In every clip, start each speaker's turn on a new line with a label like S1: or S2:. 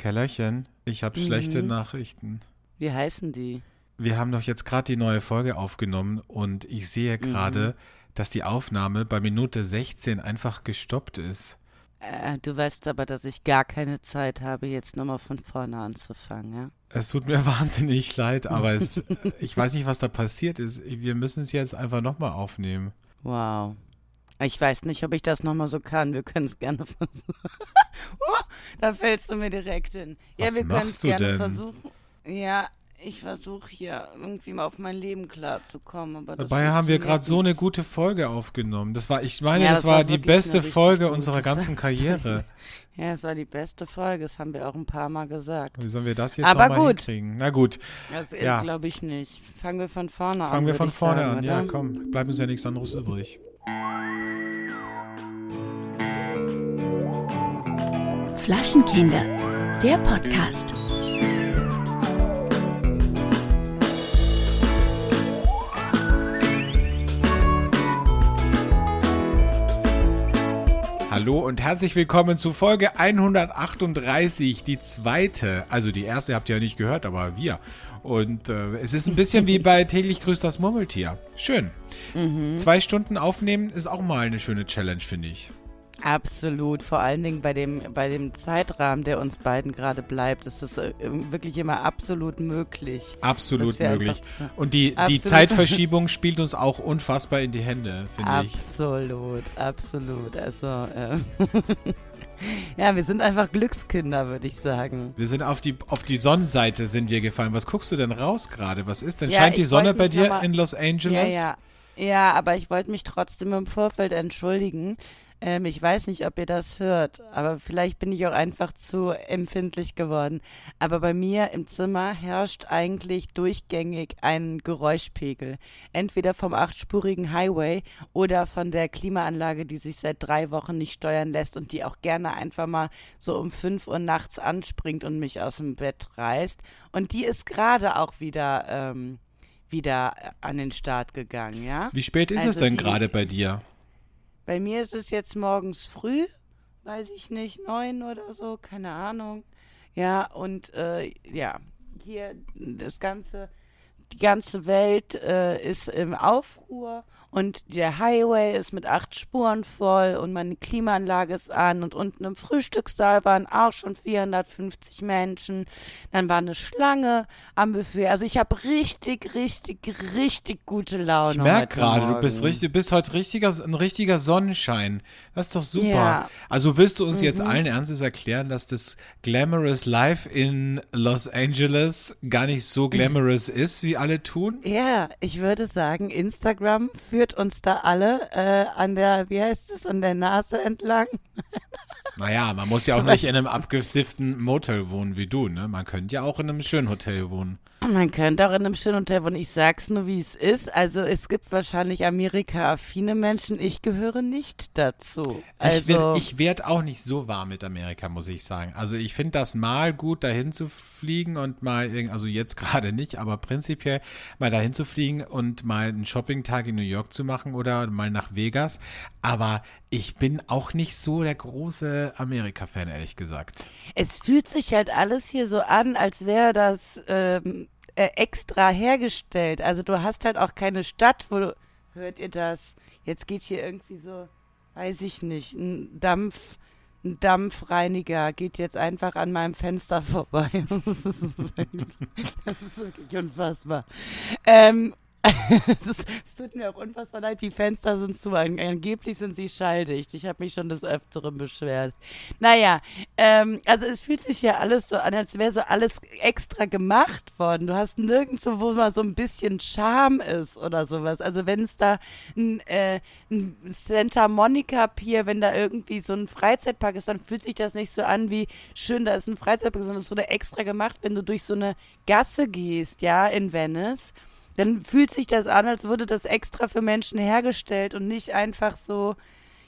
S1: Kellerchen, ich habe
S2: Mhm.
S1: schlechte Nachrichten.
S2: Wie heißen die?
S1: Wir haben doch jetzt gerade die neue Folge aufgenommen und ich sehe
S2: Mhm.
S1: gerade, dass die Aufnahme bei Minute 16 einfach gestoppt ist.
S2: Äh, du weißt aber, dass ich gar keine Zeit habe, jetzt nochmal von vorne anzufangen, ja?
S1: Es tut mir wahnsinnig leid, aber es, ich weiß nicht, was da passiert ist. Wir müssen es jetzt einfach nochmal aufnehmen.
S2: Wow. Ich weiß nicht, ob ich das nochmal so kann. Wir können es gerne versuchen. oh, da fällst du mir direkt hin. Ja,
S1: Was
S2: wir können es gerne
S1: denn?
S2: versuchen. Ja, ich versuche hier irgendwie mal auf mein Leben klarzukommen. Aber das
S1: Dabei haben wir gerade so eine gute Folge aufgenommen. Das war, ich meine,
S2: Ja,
S1: das,
S2: das
S1: war,
S2: war
S1: die beste Folge unserer ganzen. Karriere.
S2: Ja, es war die beste Folge. Das haben wir auch ein paar Mal gesagt.
S1: Wie sollen wir das jetzt
S2: Aber
S1: nochmal
S2: gut.
S1: hinkriegen? Na gut,
S2: Das
S1: Ja.
S2: glaube ich nicht. Fangen wir von vorne an.
S1: fangen wir von vorne
S2: sagen,
S1: an. Ja,
S2: oder?
S1: komm, bleibt uns ja nichts anderes übrig.
S3: Flaschenkinder, der Podcast.
S1: Hallo und herzlich willkommen zu Folge 138, die zweite. Also die erste habt ihr ja nicht gehört, aber wir. Und äh, es ist ein bisschen wie bei täglich grüßt das Murmeltier. Schön.
S2: Mhm.
S1: Zwei Stunden aufnehmen ist auch mal eine schöne Challenge, finde ich.
S2: Absolut, vor allen Dingen bei dem, bei dem Zeitrahmen, der uns beiden gerade bleibt, ist es äh, wirklich immer absolut möglich.
S1: Absolut möglich. Und die, die
S2: Absolut.
S1: Zeitverschiebung spielt uns auch unfassbar in die Hände, finde ich.
S2: Absolut, absolut. Also, äh, ja, wir sind einfach Glückskinder, würde ich sagen.
S1: Wir sind auf die, auf die Sonnenseite sind wir gefallen. Was guckst du denn raus gerade? Was ist denn?
S2: Ja,
S1: Scheint die Sonne bei dir in Los Angeles?
S2: Ja, ja. Ja, aber ich wollte mich trotzdem im Vorfeld entschuldigen. Ähm, ich weiß nicht, ob ihr das hört, aber vielleicht bin ich auch einfach zu empfindlich geworden. Aber bei mir im Zimmer herrscht eigentlich durchgängig ein Geräuschpegel. Entweder vom achtspurigen Highway oder von der Klimaanlage, die sich seit drei Wochen nicht steuern lässt und die auch gerne einfach mal so um fünf Uhr nachts anspringt und mich aus dem Bett reißt. Und die ist gerade auch wieder. Ähm, wieder an den Start gegangen, ja?
S1: Wie spät ist es
S2: Also
S1: denn
S2: die-
S1: gerade bei dir?
S2: Bei mir ist es jetzt morgens früh, weiß ich nicht, neun oder so, keine Ahnung. Ja, und äh, ja, hier das ganze, die ganze Welt äh, ist im Aufruhr und der Highway ist mit acht Spuren voll und meine Klimaanlage ist an und unten im Frühstückssaal waren auch schon 450 Menschen. Dann war eine Schlange am Buffet. Also ich habe richtig, richtig, richtig gute Laune.
S1: Ich merke gerade, du bist richtig, du bist heute richtiger, ein richtiger Sonnenschein. Das ist doch super.
S2: Ja. Mhm.
S1: Also willst du uns jetzt allen Ernstes erklären, dass das Glamorous Life in Los Angeles gar nicht so glamorous ist, wie alle tun?
S2: Ja, ich würde sagen, Instagram führt uns da alle äh, an der, wie heißt es, an der Nase entlang.
S1: Naja, man muss ja auch nicht in einem abgesifften Motel wohnen wie du, ne? Man könnte ja auch in einem schönen Hotel wohnen.
S2: Man könnte auch in einem schönen Hotel wohnen. Ich sag's nur, wie es ist. Also es gibt wahrscheinlich Amerika-affine Menschen. Ich gehöre nicht dazu. Also,
S1: Ich werd, ich werd auch nicht so warm mit Amerika, muss ich sagen. Also ich finde das mal gut, dahin zu fliegen und mal, also jetzt gerade nicht, aber prinzipiell mal dahin zu fliegen und mal einen Shopping-Tag in New York zu machen oder mal nach Vegas. Aber ich bin auch nicht so der große Amerika-Fan, ehrlich gesagt.
S2: es fühlt sich halt alles hier so an, als wäre das ähm, äh, extra hergestellt. Also du hast halt auch keine Stadt, wo du, hört ihr das? Jetzt geht hier irgendwie so, weiß ich nicht, ein Dampf, ein Dampfreiniger geht jetzt einfach an meinem Fenster vorbei. Das ist wirklich, das ist wirklich unfassbar. Ähm, es, tut mir auch unfassbar leid, die Fenster sind zu. An, angeblich sind sie schalldicht. Ich habe mich schon des Öfteren beschwert. Naja, ähm, also es fühlt sich ja alles so an, als wäre so alles extra gemacht worden. Du hast nirgendwo, wo mal so ein bisschen Charme ist oder sowas. Also wenn es da ein, äh, ein Santa Monica Pier, wenn da irgendwie so ein Freizeitpark ist, dann fühlt sich das nicht so an wie schön, da ist ein Freizeitpark, sondern es wurde extra gemacht, wenn du durch so eine Gasse gehst, ja, in Venice dann fühlt sich das an, als wurde das extra für Menschen hergestellt und nicht einfach so,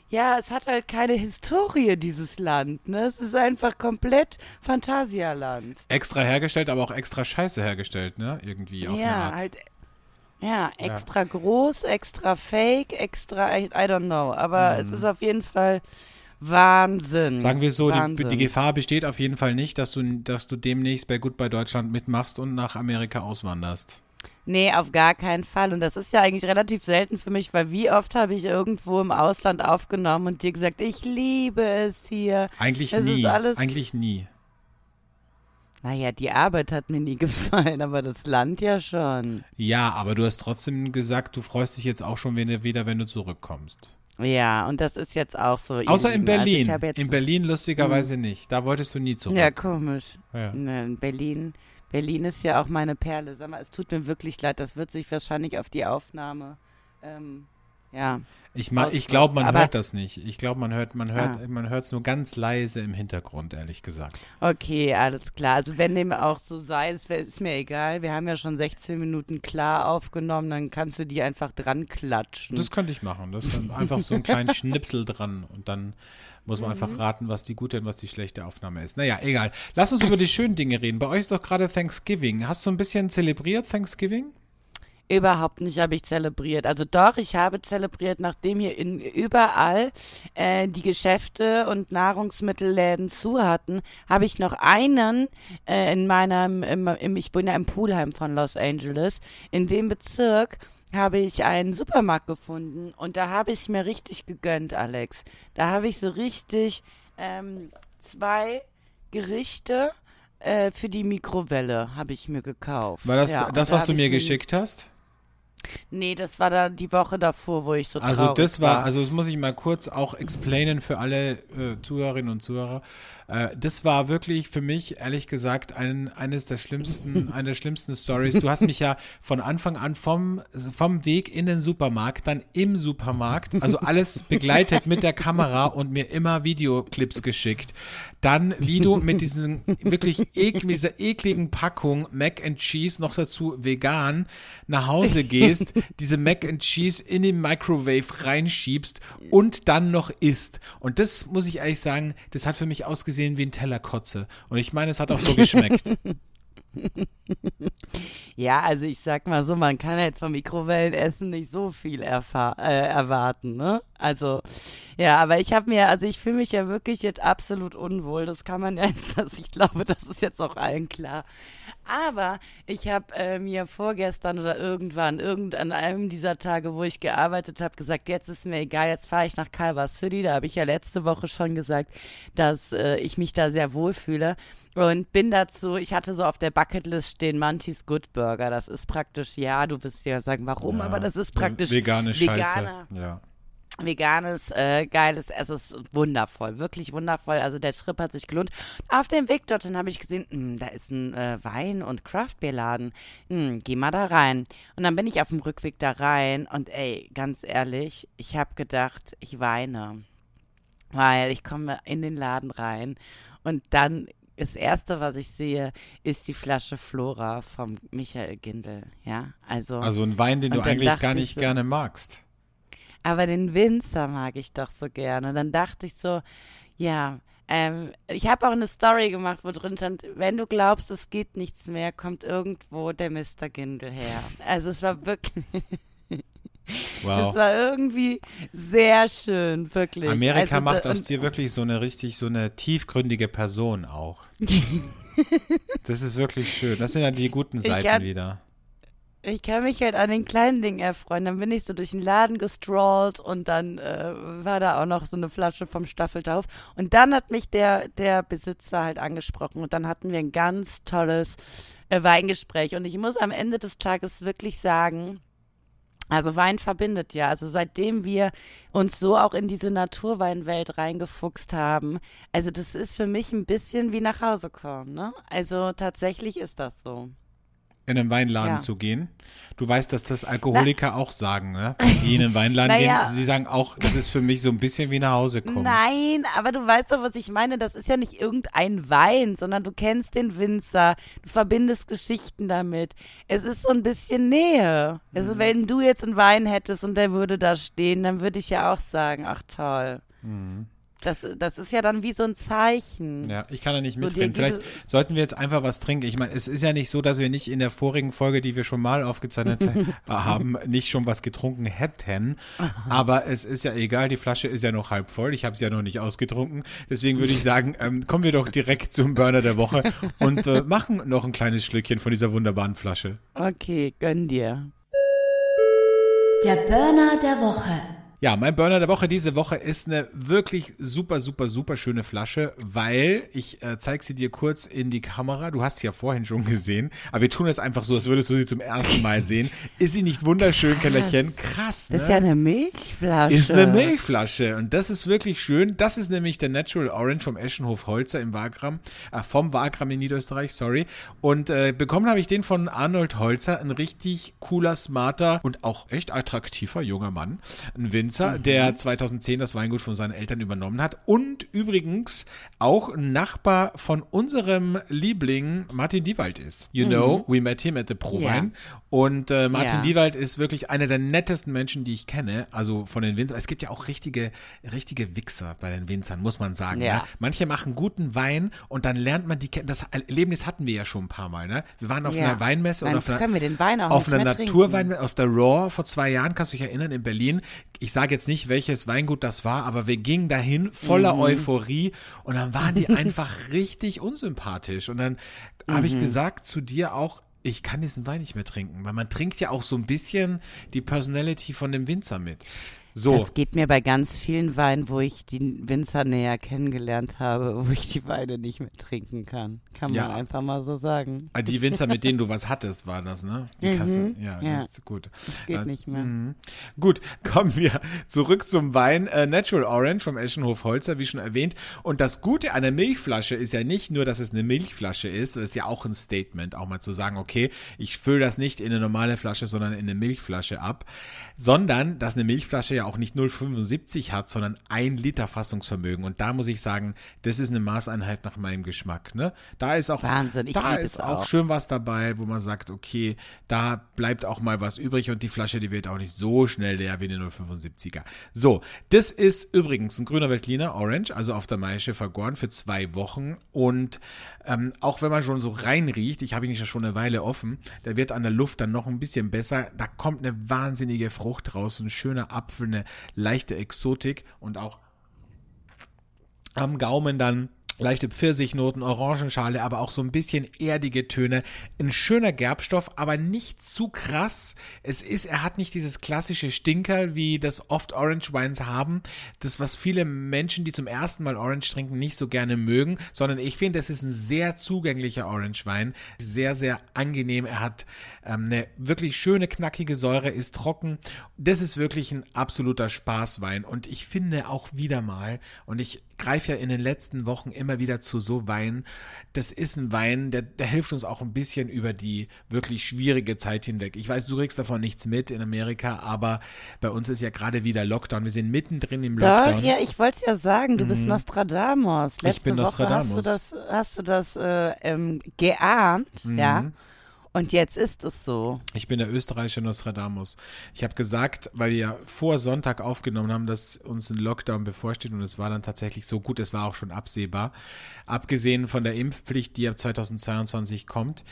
S2: ja, es hat halt keine Historie, dieses Land, ne? Es ist einfach komplett Phantasialand.
S1: Extra hergestellt, aber auch extra scheiße hergestellt, ne? Irgendwie auf eine
S2: Ja,
S1: Art.
S2: halt, ja, extra groß, extra fake, extra, I, I don't know, aber
S1: Mhm.
S2: es ist auf jeden Fall Wahnsinn.
S1: Sagen wir so, die, die Gefahr besteht auf jeden Fall nicht, dass du, dass du demnächst bei Goodbye Deutschland mitmachst und nach Amerika auswanderst.
S2: Nee, auf gar keinen Fall. Und das ist ja eigentlich relativ selten für mich, weil wie oft habe ich irgendwo im Ausland aufgenommen und dir gesagt, ich liebe es hier.
S1: Eigentlich
S2: Es
S1: nie. Eigentlich nie.
S2: Naja, die Arbeit hat mir nie gefallen, aber das Land ja schon.
S1: Ja, aber du hast trotzdem gesagt, du freust dich jetzt auch schon wieder, wenn du zurückkommst.
S2: Ja, und das ist jetzt auch so.
S1: Außer in.
S2: Also
S1: Berlin.
S2: jetzt,
S1: in Berlin lustigerweise nicht. Da wolltest du nie zurück.
S2: Ja, komisch.
S1: Ja.
S2: Ne, in Berlin. Berlin ist ja auch meine Perle. Sag mal, es tut mir wirklich leid. Das wird sich wahrscheinlich auf die Aufnahme. Ähm, ja.
S1: Ich, ma- ich glaube, man
S2: Aber-
S1: hört das nicht. Ich glaube, man hört, man hört,
S2: Ah.
S1: man hört es nur ganz leise im Hintergrund, ehrlich gesagt.
S2: Okay, alles klar. Also wenn dem auch so sei, es wär- ist mir egal. Wir haben ja schon 16 Minuten klar aufgenommen, dann kannst du die einfach dran klatschen.
S1: Das könnte ich machen. Das ist einfach so einen kleinen Schnipsel dran und dann muss man
S2: Mhm.
S1: einfach raten, was die gute und was die schlechte Aufnahme ist. Naja, egal. Lass uns über die schönen Dinge reden. Bei euch ist doch gerade Thanksgiving. Hast du ein bisschen zelebriert Thanksgiving?
S2: Überhaupt nicht habe ich zelebriert. Also doch, ich habe zelebriert, nachdem hier in, überall äh, die Geschäfte und Nahrungsmittelläden zu hatten, habe ich noch einen äh, in meinem, im, im, ich wohne ja im Poolheim von Los Angeles, in dem Bezirk habe ich einen Supermarkt gefunden und da habe ich mir richtig gegönnt, Alex. Da habe ich so richtig ähm, zwei Gerichte äh, für die Mikrowelle habe ich mir gekauft.
S1: War das
S2: Ja,
S1: das,
S2: da
S1: was
S2: habe
S1: du mir geschickt hast?
S2: Nee, das war dann die Woche davor, wo ich so
S1: Also das war, also das muss ich mal kurz auch explainen für alle äh, Zuhörerinnen und Zuhörer. Äh, das war wirklich für mich, ehrlich gesagt, ein, eines der schlimmsten, eine der schlimmsten Stories. Du hast mich ja von Anfang an vom, vom Weg in den Supermarkt, dann im Supermarkt, also alles begleitet mit der Kamera und mir immer Videoclips geschickt. Dann, wie du mit diesen wirklich ek, dieser ekligen Packung Mac and Cheese, noch dazu vegan, nach Hause gehst, diese Mac and Cheese in den Microwave reinschiebst und dann noch isst. Und das muss ich ehrlich sagen, das hat für mich ausgesehen wie ein Teller Kotze. Und ich meine, es hat auch so geschmeckt.
S2: Ja, also ich sag mal so, man kann ja jetzt vom Mikrowellenessen nicht so viel äh, erwarten, ne? Also, ja, aber ich habe mir, also ich fühle mich ja wirklich jetzt absolut unwohl. Das kann man ja jetzt, also ich glaube, das ist jetzt auch allen klar. Aber ich habe äh, mir vorgestern oder irgendwann, irgend an einem dieser Tage, wo ich gearbeitet habe, gesagt, jetzt ist mir egal, jetzt fahre ich nach Calvert City. Da habe ich ja letzte Woche schon gesagt, dass äh, ich mich da sehr wohl fühle. Und bin dazu, ich hatte so auf der Bucketlist stehen Mantis Good Burger. Das ist praktisch, ja, du wirst ja sagen, warum, aber das ist praktisch
S1: Vegane Scheiße.
S2: veganer
S1: Ja.
S2: Veganes, äh, geiles, es ist wundervoll, wirklich wundervoll. Also der Trip hat sich gelohnt. Auf dem Weg dorthin habe ich gesehen, mh, da ist ein äh, Wein- und Craftbeer-Laden. Hm, geh mal da rein. Und dann bin ich auf dem Rückweg da rein und ey, ganz ehrlich, ich habe gedacht, ich weine. Weil ich komme in den Laden rein und dann das erste, was ich sehe, ist die Flasche Flora vom Michael Gindel. Ja, also.
S1: Also ein Wein, den du eigentlich gar
S2: ich
S1: nicht
S2: so-
S1: gerne magst.
S2: Aber den Winzer mag ich doch so gerne. Und dann dachte ich so, ja, ähm, ich habe auch eine Story gemacht, wo drin stand, wenn du glaubst, es geht nichts mehr, kommt irgendwo der Mr. Gindel her. Also es war wirklich, es
S1: Wow.
S2: war irgendwie sehr schön, wirklich.
S1: Amerika
S2: also,
S1: macht aus dir wirklich so eine richtig, so eine tiefgründige Person auch. das ist wirklich schön. Das sind ja die guten Seiten
S2: kann-
S1: wieder.
S2: Ich kann mich halt an den kleinen Dingen erfreuen. Dann bin ich so durch den Laden gestrollt und dann äh, war da auch noch so eine Flasche vom Staffeltauf. Und dann hat mich der, der Besitzer halt angesprochen und dann hatten wir ein ganz tolles äh, Weingespräch. Und ich muss am Ende des Tages wirklich sagen, also Wein verbindet ja. Also seitdem wir uns so auch in diese Naturweinwelt reingefuchst haben, also das ist für mich ein bisschen wie nach Hause kommen, ne? Also tatsächlich ist das so.
S1: In einen Weinladen
S2: Ja.
S1: zu gehen. Du weißt, dass das Alkoholiker auch sagen, ne? Die in einen Weinladen
S2: Naja.
S1: gehen, sie sagen auch, das ist für mich so ein bisschen wie nach Hause kommen.
S2: Nein, aber du weißt doch, was ich meine. Das ist ja nicht irgendein Wein, sondern du kennst den Winzer. Du verbindest Geschichten damit. Es ist so ein bisschen Nähe.
S1: Mhm.
S2: Also wenn du jetzt einen Wein hättest und der würde da stehen, dann würde ich ja auch sagen, ach toll. Das, das ist ja dann wie so ein Zeichen.
S1: Ja, ich kann da nicht
S2: So,
S1: mitreden.
S2: die-
S1: Vielleicht sollten wir jetzt einfach was trinken. Ich meine, es ist ja nicht so, dass wir nicht in der vorigen Folge, die wir schon mal aufgezeichnet haben, nicht schon was getrunken hätten. Aber es ist ja egal, die Flasche ist ja noch halb voll. Ich habe sie ja noch nicht ausgetrunken. Deswegen würde ich sagen, ähm, kommen wir doch direkt zum Burner der Woche und äh, machen noch ein kleines Schlückchen von dieser wunderbaren Flasche.
S2: Okay, gönn dir.
S3: Der Burner der Woche.
S1: Ja, mein Burner der Woche diese Woche ist eine wirklich super, super, super schöne Flasche, weil ich äh, zeige sie dir kurz in die Kamera. Du hast sie ja vorhin schon gesehen, aber wir tun es einfach so, als würdest du sie zum ersten Mal sehen. Ist sie nicht wunderschön, Kellerchen? Krass, ne?
S2: Das ist ja eine Milchflasche.
S1: Ist eine Milchflasche und das ist wirklich schön. Das ist nämlich der Natural Orange vom Eschenhof Holzer im Wagram, äh, vom Wagram in Niederösterreich, sorry. Und äh, bekommen habe ich den von Arnold Holzer, ein richtig cooler, smarter und auch echt attraktiver junger Mann, ein Winzer, der 2010 das Weingut von seinen Eltern übernommen hat und übrigens auch Nachbar von unserem Liebling Martin Diewald ist. You know, we met him at the Prowein. Und äh, Martin
S2: Ja.
S1: Diewald ist wirklich einer der nettesten Menschen, die ich kenne, also von den Winzern. Es gibt ja auch richtige, richtige Wichser bei den Winzern, muss man sagen.
S2: Ja.
S1: Ne? Manche machen guten Wein und dann lernt man die kennen. Das Erlebnis hatten wir ja schon ein paar Mal. Ne? Wir waren auf
S2: Ja.
S1: einer Weinmesse und auf einer,
S2: können wir den Wein auch
S1: auf einer. Naturweinmesse, auf der Raw vor zwei Jahren, kannst du dich erinnern, in Berlin. Ich sage jetzt nicht, welches Weingut das war, aber wir gingen dahin voller
S2: Mhm.
S1: Euphorie und dann waren die einfach richtig unsympathisch. Und dann habe
S2: Mhm.
S1: ich gesagt zu dir auch, ich kann diesen Wein nicht mehr trinken, weil man trinkt ja auch so ein bisschen die Personality von dem Winzer mit. So.
S2: Das geht mir bei ganz vielen Weinen, wo ich die Winzer näher kennengelernt habe, wo ich die Weine nicht mehr trinken kann. Kann
S1: Ja.
S2: man einfach mal so sagen.
S1: Ah, Die Winzer, mit denen du was hattest, waren das, ne? Die Kasse. Ja,
S2: Mhm. ja.
S1: das ist gut.
S2: Geht
S1: Äh,
S2: nicht mehr.
S1: mhm. Gut, kommen wir zurück zum Wein. Äh, Natural Orange vom Eschenhof Holzer, wie schon erwähnt. Und das Gute an der Milchflasche ist ja nicht nur, dass es eine Milchflasche ist, es ist ja auch ein Statement, auch mal zu sagen, okay, ich fülle das nicht in eine normale Flasche, sondern in eine Milchflasche ab, sondern dass eine Milchflasche ja auch nicht 0,75 hat, sondern ein Liter Fassungsvermögen. Und da muss ich sagen, das ist eine Maßeinheit nach meinem Geschmack. Ne? Da ist auch,
S2: Wahnsinn, ich
S1: da ist auch
S2: auch.
S1: schön was dabei, wo man sagt, okay, da bleibt auch mal was übrig und die Flasche, die wird auch nicht so schnell leer wie eine 075er. So, das ist übrigens ein grüner Veltliner Orange, also auf der Maische vergoren für zwei Wochen und ähm, auch wenn man schon so reinriecht, ich habe ihn ja schon eine Weile offen, der wird an der Luft dann noch ein bisschen besser, da kommt eine wahnsinnige Frucht raus, ein schöner Apfel, eine leichte Exotik und auch am Gaumen dann leichte Pfirsichnoten, Orangenschale, aber auch so ein bisschen erdige Töne. Ein schöner Gerbstoff, aber nicht zu krass. Es ist, er hat nicht dieses klassische Stinker, wie das oft Orange Wines haben. Das, was viele Menschen, die zum ersten Mal Orange trinken, nicht so gerne mögen, sondern ich finde, das ist ein sehr zugänglicher Orange Wein. Sehr, sehr angenehm. Er hat ähm, eine wirklich schöne, knackige Säure, ist trocken. Das ist wirklich ein absoluter Spaßwein. Und ich finde auch wieder mal, und ich greife ja in den letzten Wochen immer wieder zu so Wein. Das ist ein Wein, der, der hilft uns auch ein bisschen über die wirklich schwierige Zeit hinweg. Ich weiß, du kriegst davon nichts mit in Amerika, aber bei uns ist ja gerade wieder Lockdown. Wir sind mittendrin im Lockdown.
S2: Doch, ja, ich wollte es ja sagen, du bist Nostradamus. Letzte
S1: bin
S2: Woche
S1: Nostradamus.
S2: Hast du das, hast du das äh, ähm, geahnt, ja? Und jetzt ist es so.
S1: Ich bin der österreichische Nostradamus. Ich habe gesagt, weil wir ja vor Sonntag aufgenommen haben, dass uns ein Lockdown bevorsteht und es war dann tatsächlich so gut, es war auch schon absehbar. Abgesehen von der Impfpflicht, die ab 2022 kommt,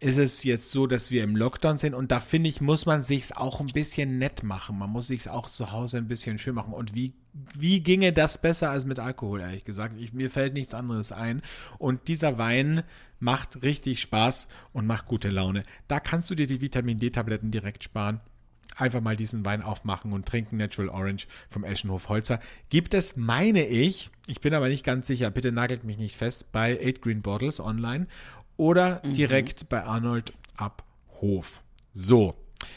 S1: ist es jetzt so, dass wir im Lockdown sind und da finde ich, muss man sich's auch ein bisschen nett machen. Man muss sich's auch zu Hause ein bisschen schön machen. Und wie, wie ginge das besser als mit Alkohol, ehrlich gesagt? Ich, mir fällt nichts anderes ein. Und dieser Wein macht richtig Spaß und macht gute Laune. Da kannst du dir die Vitamin D-Tabletten direkt sparen. Einfach mal diesen Wein aufmachen und trinken Natural Orange vom Eschenhof Holzer. Gibt es, meine ich, ich bin aber nicht ganz sicher, bitte nagelt mich nicht fest, bei 8 Green Bottles online oder direkt bei Arnold ab Hof. So,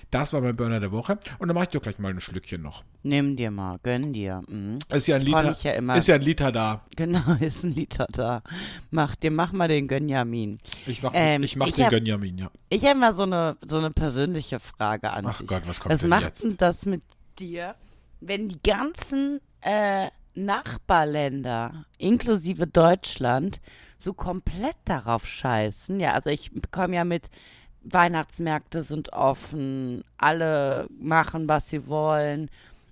S1: das war mein Burner der Woche und dann mache ich dir gleich mal ein Schlückchen noch.
S2: Nimm dir mal, gönn dir. Mhm.
S1: Ist ja ein Liter,
S2: ja
S1: ist ja ein Liter da.
S2: Genau, ist ein Liter da. Mach dir, mach mal den Gönjamin.
S1: Ich mach,
S2: Ähm,
S1: ich mach
S2: ich
S1: den
S2: hab-
S1: Gönjamin, ja.
S2: Ich habe mal so eine, so eine persönliche Frage an
S1: Ach
S2: dich.
S1: Gott, was kommt
S2: Was
S1: denn
S2: macht
S1: jetzt?
S2: denn das mit dir, wenn die ganzen äh, Nachbarländer, inklusive Deutschland, so komplett darauf scheißen? Ja, also ich bekomme ja mit, Weihnachtsmärkte sind offen, alle machen, was sie wollen.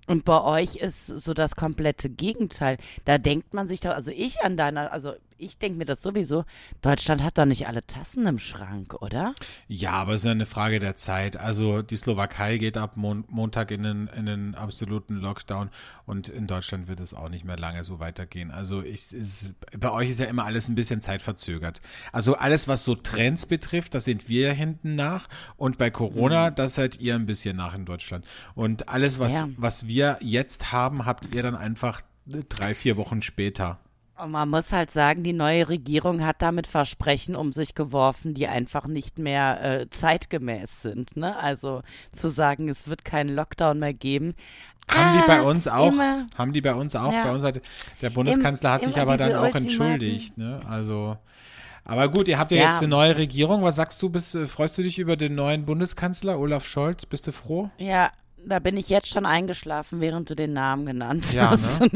S2: Und bei euch ist so das komplette Gegenteil. Da denkt man sich doch, also ich an deiner, also ich denke mir das sowieso, Deutschland hat doch nicht alle Tassen im Schrank, oder?
S1: Ja, aber es ist ja eine Frage der Zeit. Also die Slowakei geht ab Mon Montag in den, in den absoluten Lockdown und in Deutschland wird es auch nicht mehr lange so weitergehen. Also ich, ist, bei euch ist ja immer alles ein bisschen zeitverzögert. Also alles, was so Trends betrifft, da sind wir hinten nach und bei Corona, mhm. das seid ihr ein bisschen nach in Deutschland. Und alles, was, ja. was wir jetzt haben, habt ihr dann einfach drei, vier Wochen später.
S2: Und man muss halt sagen, die neue Regierung hat damit Versprechen um sich geworfen, die einfach nicht mehr äh, zeitgemäß sind. Ne? Also zu sagen, es wird keinen Lockdown mehr geben.
S1: Haben ah, die bei uns auch? Immer. Haben die bei uns auch? Ja. Bei uns hat der Bundeskanzler hat Im, sich aber dann auch entschuldigt. Ne? Also. Aber gut, ihr habt ja, ja, jetzt eine neue Regierung. Was sagst du? Bist, äh, freust du dich über den neuen Bundeskanzler Olaf Scholz? Bist du froh?
S2: Ja, da bin ich jetzt schon eingeschlafen, während du den Namen genannt
S1: ja,
S2: hast. Ne?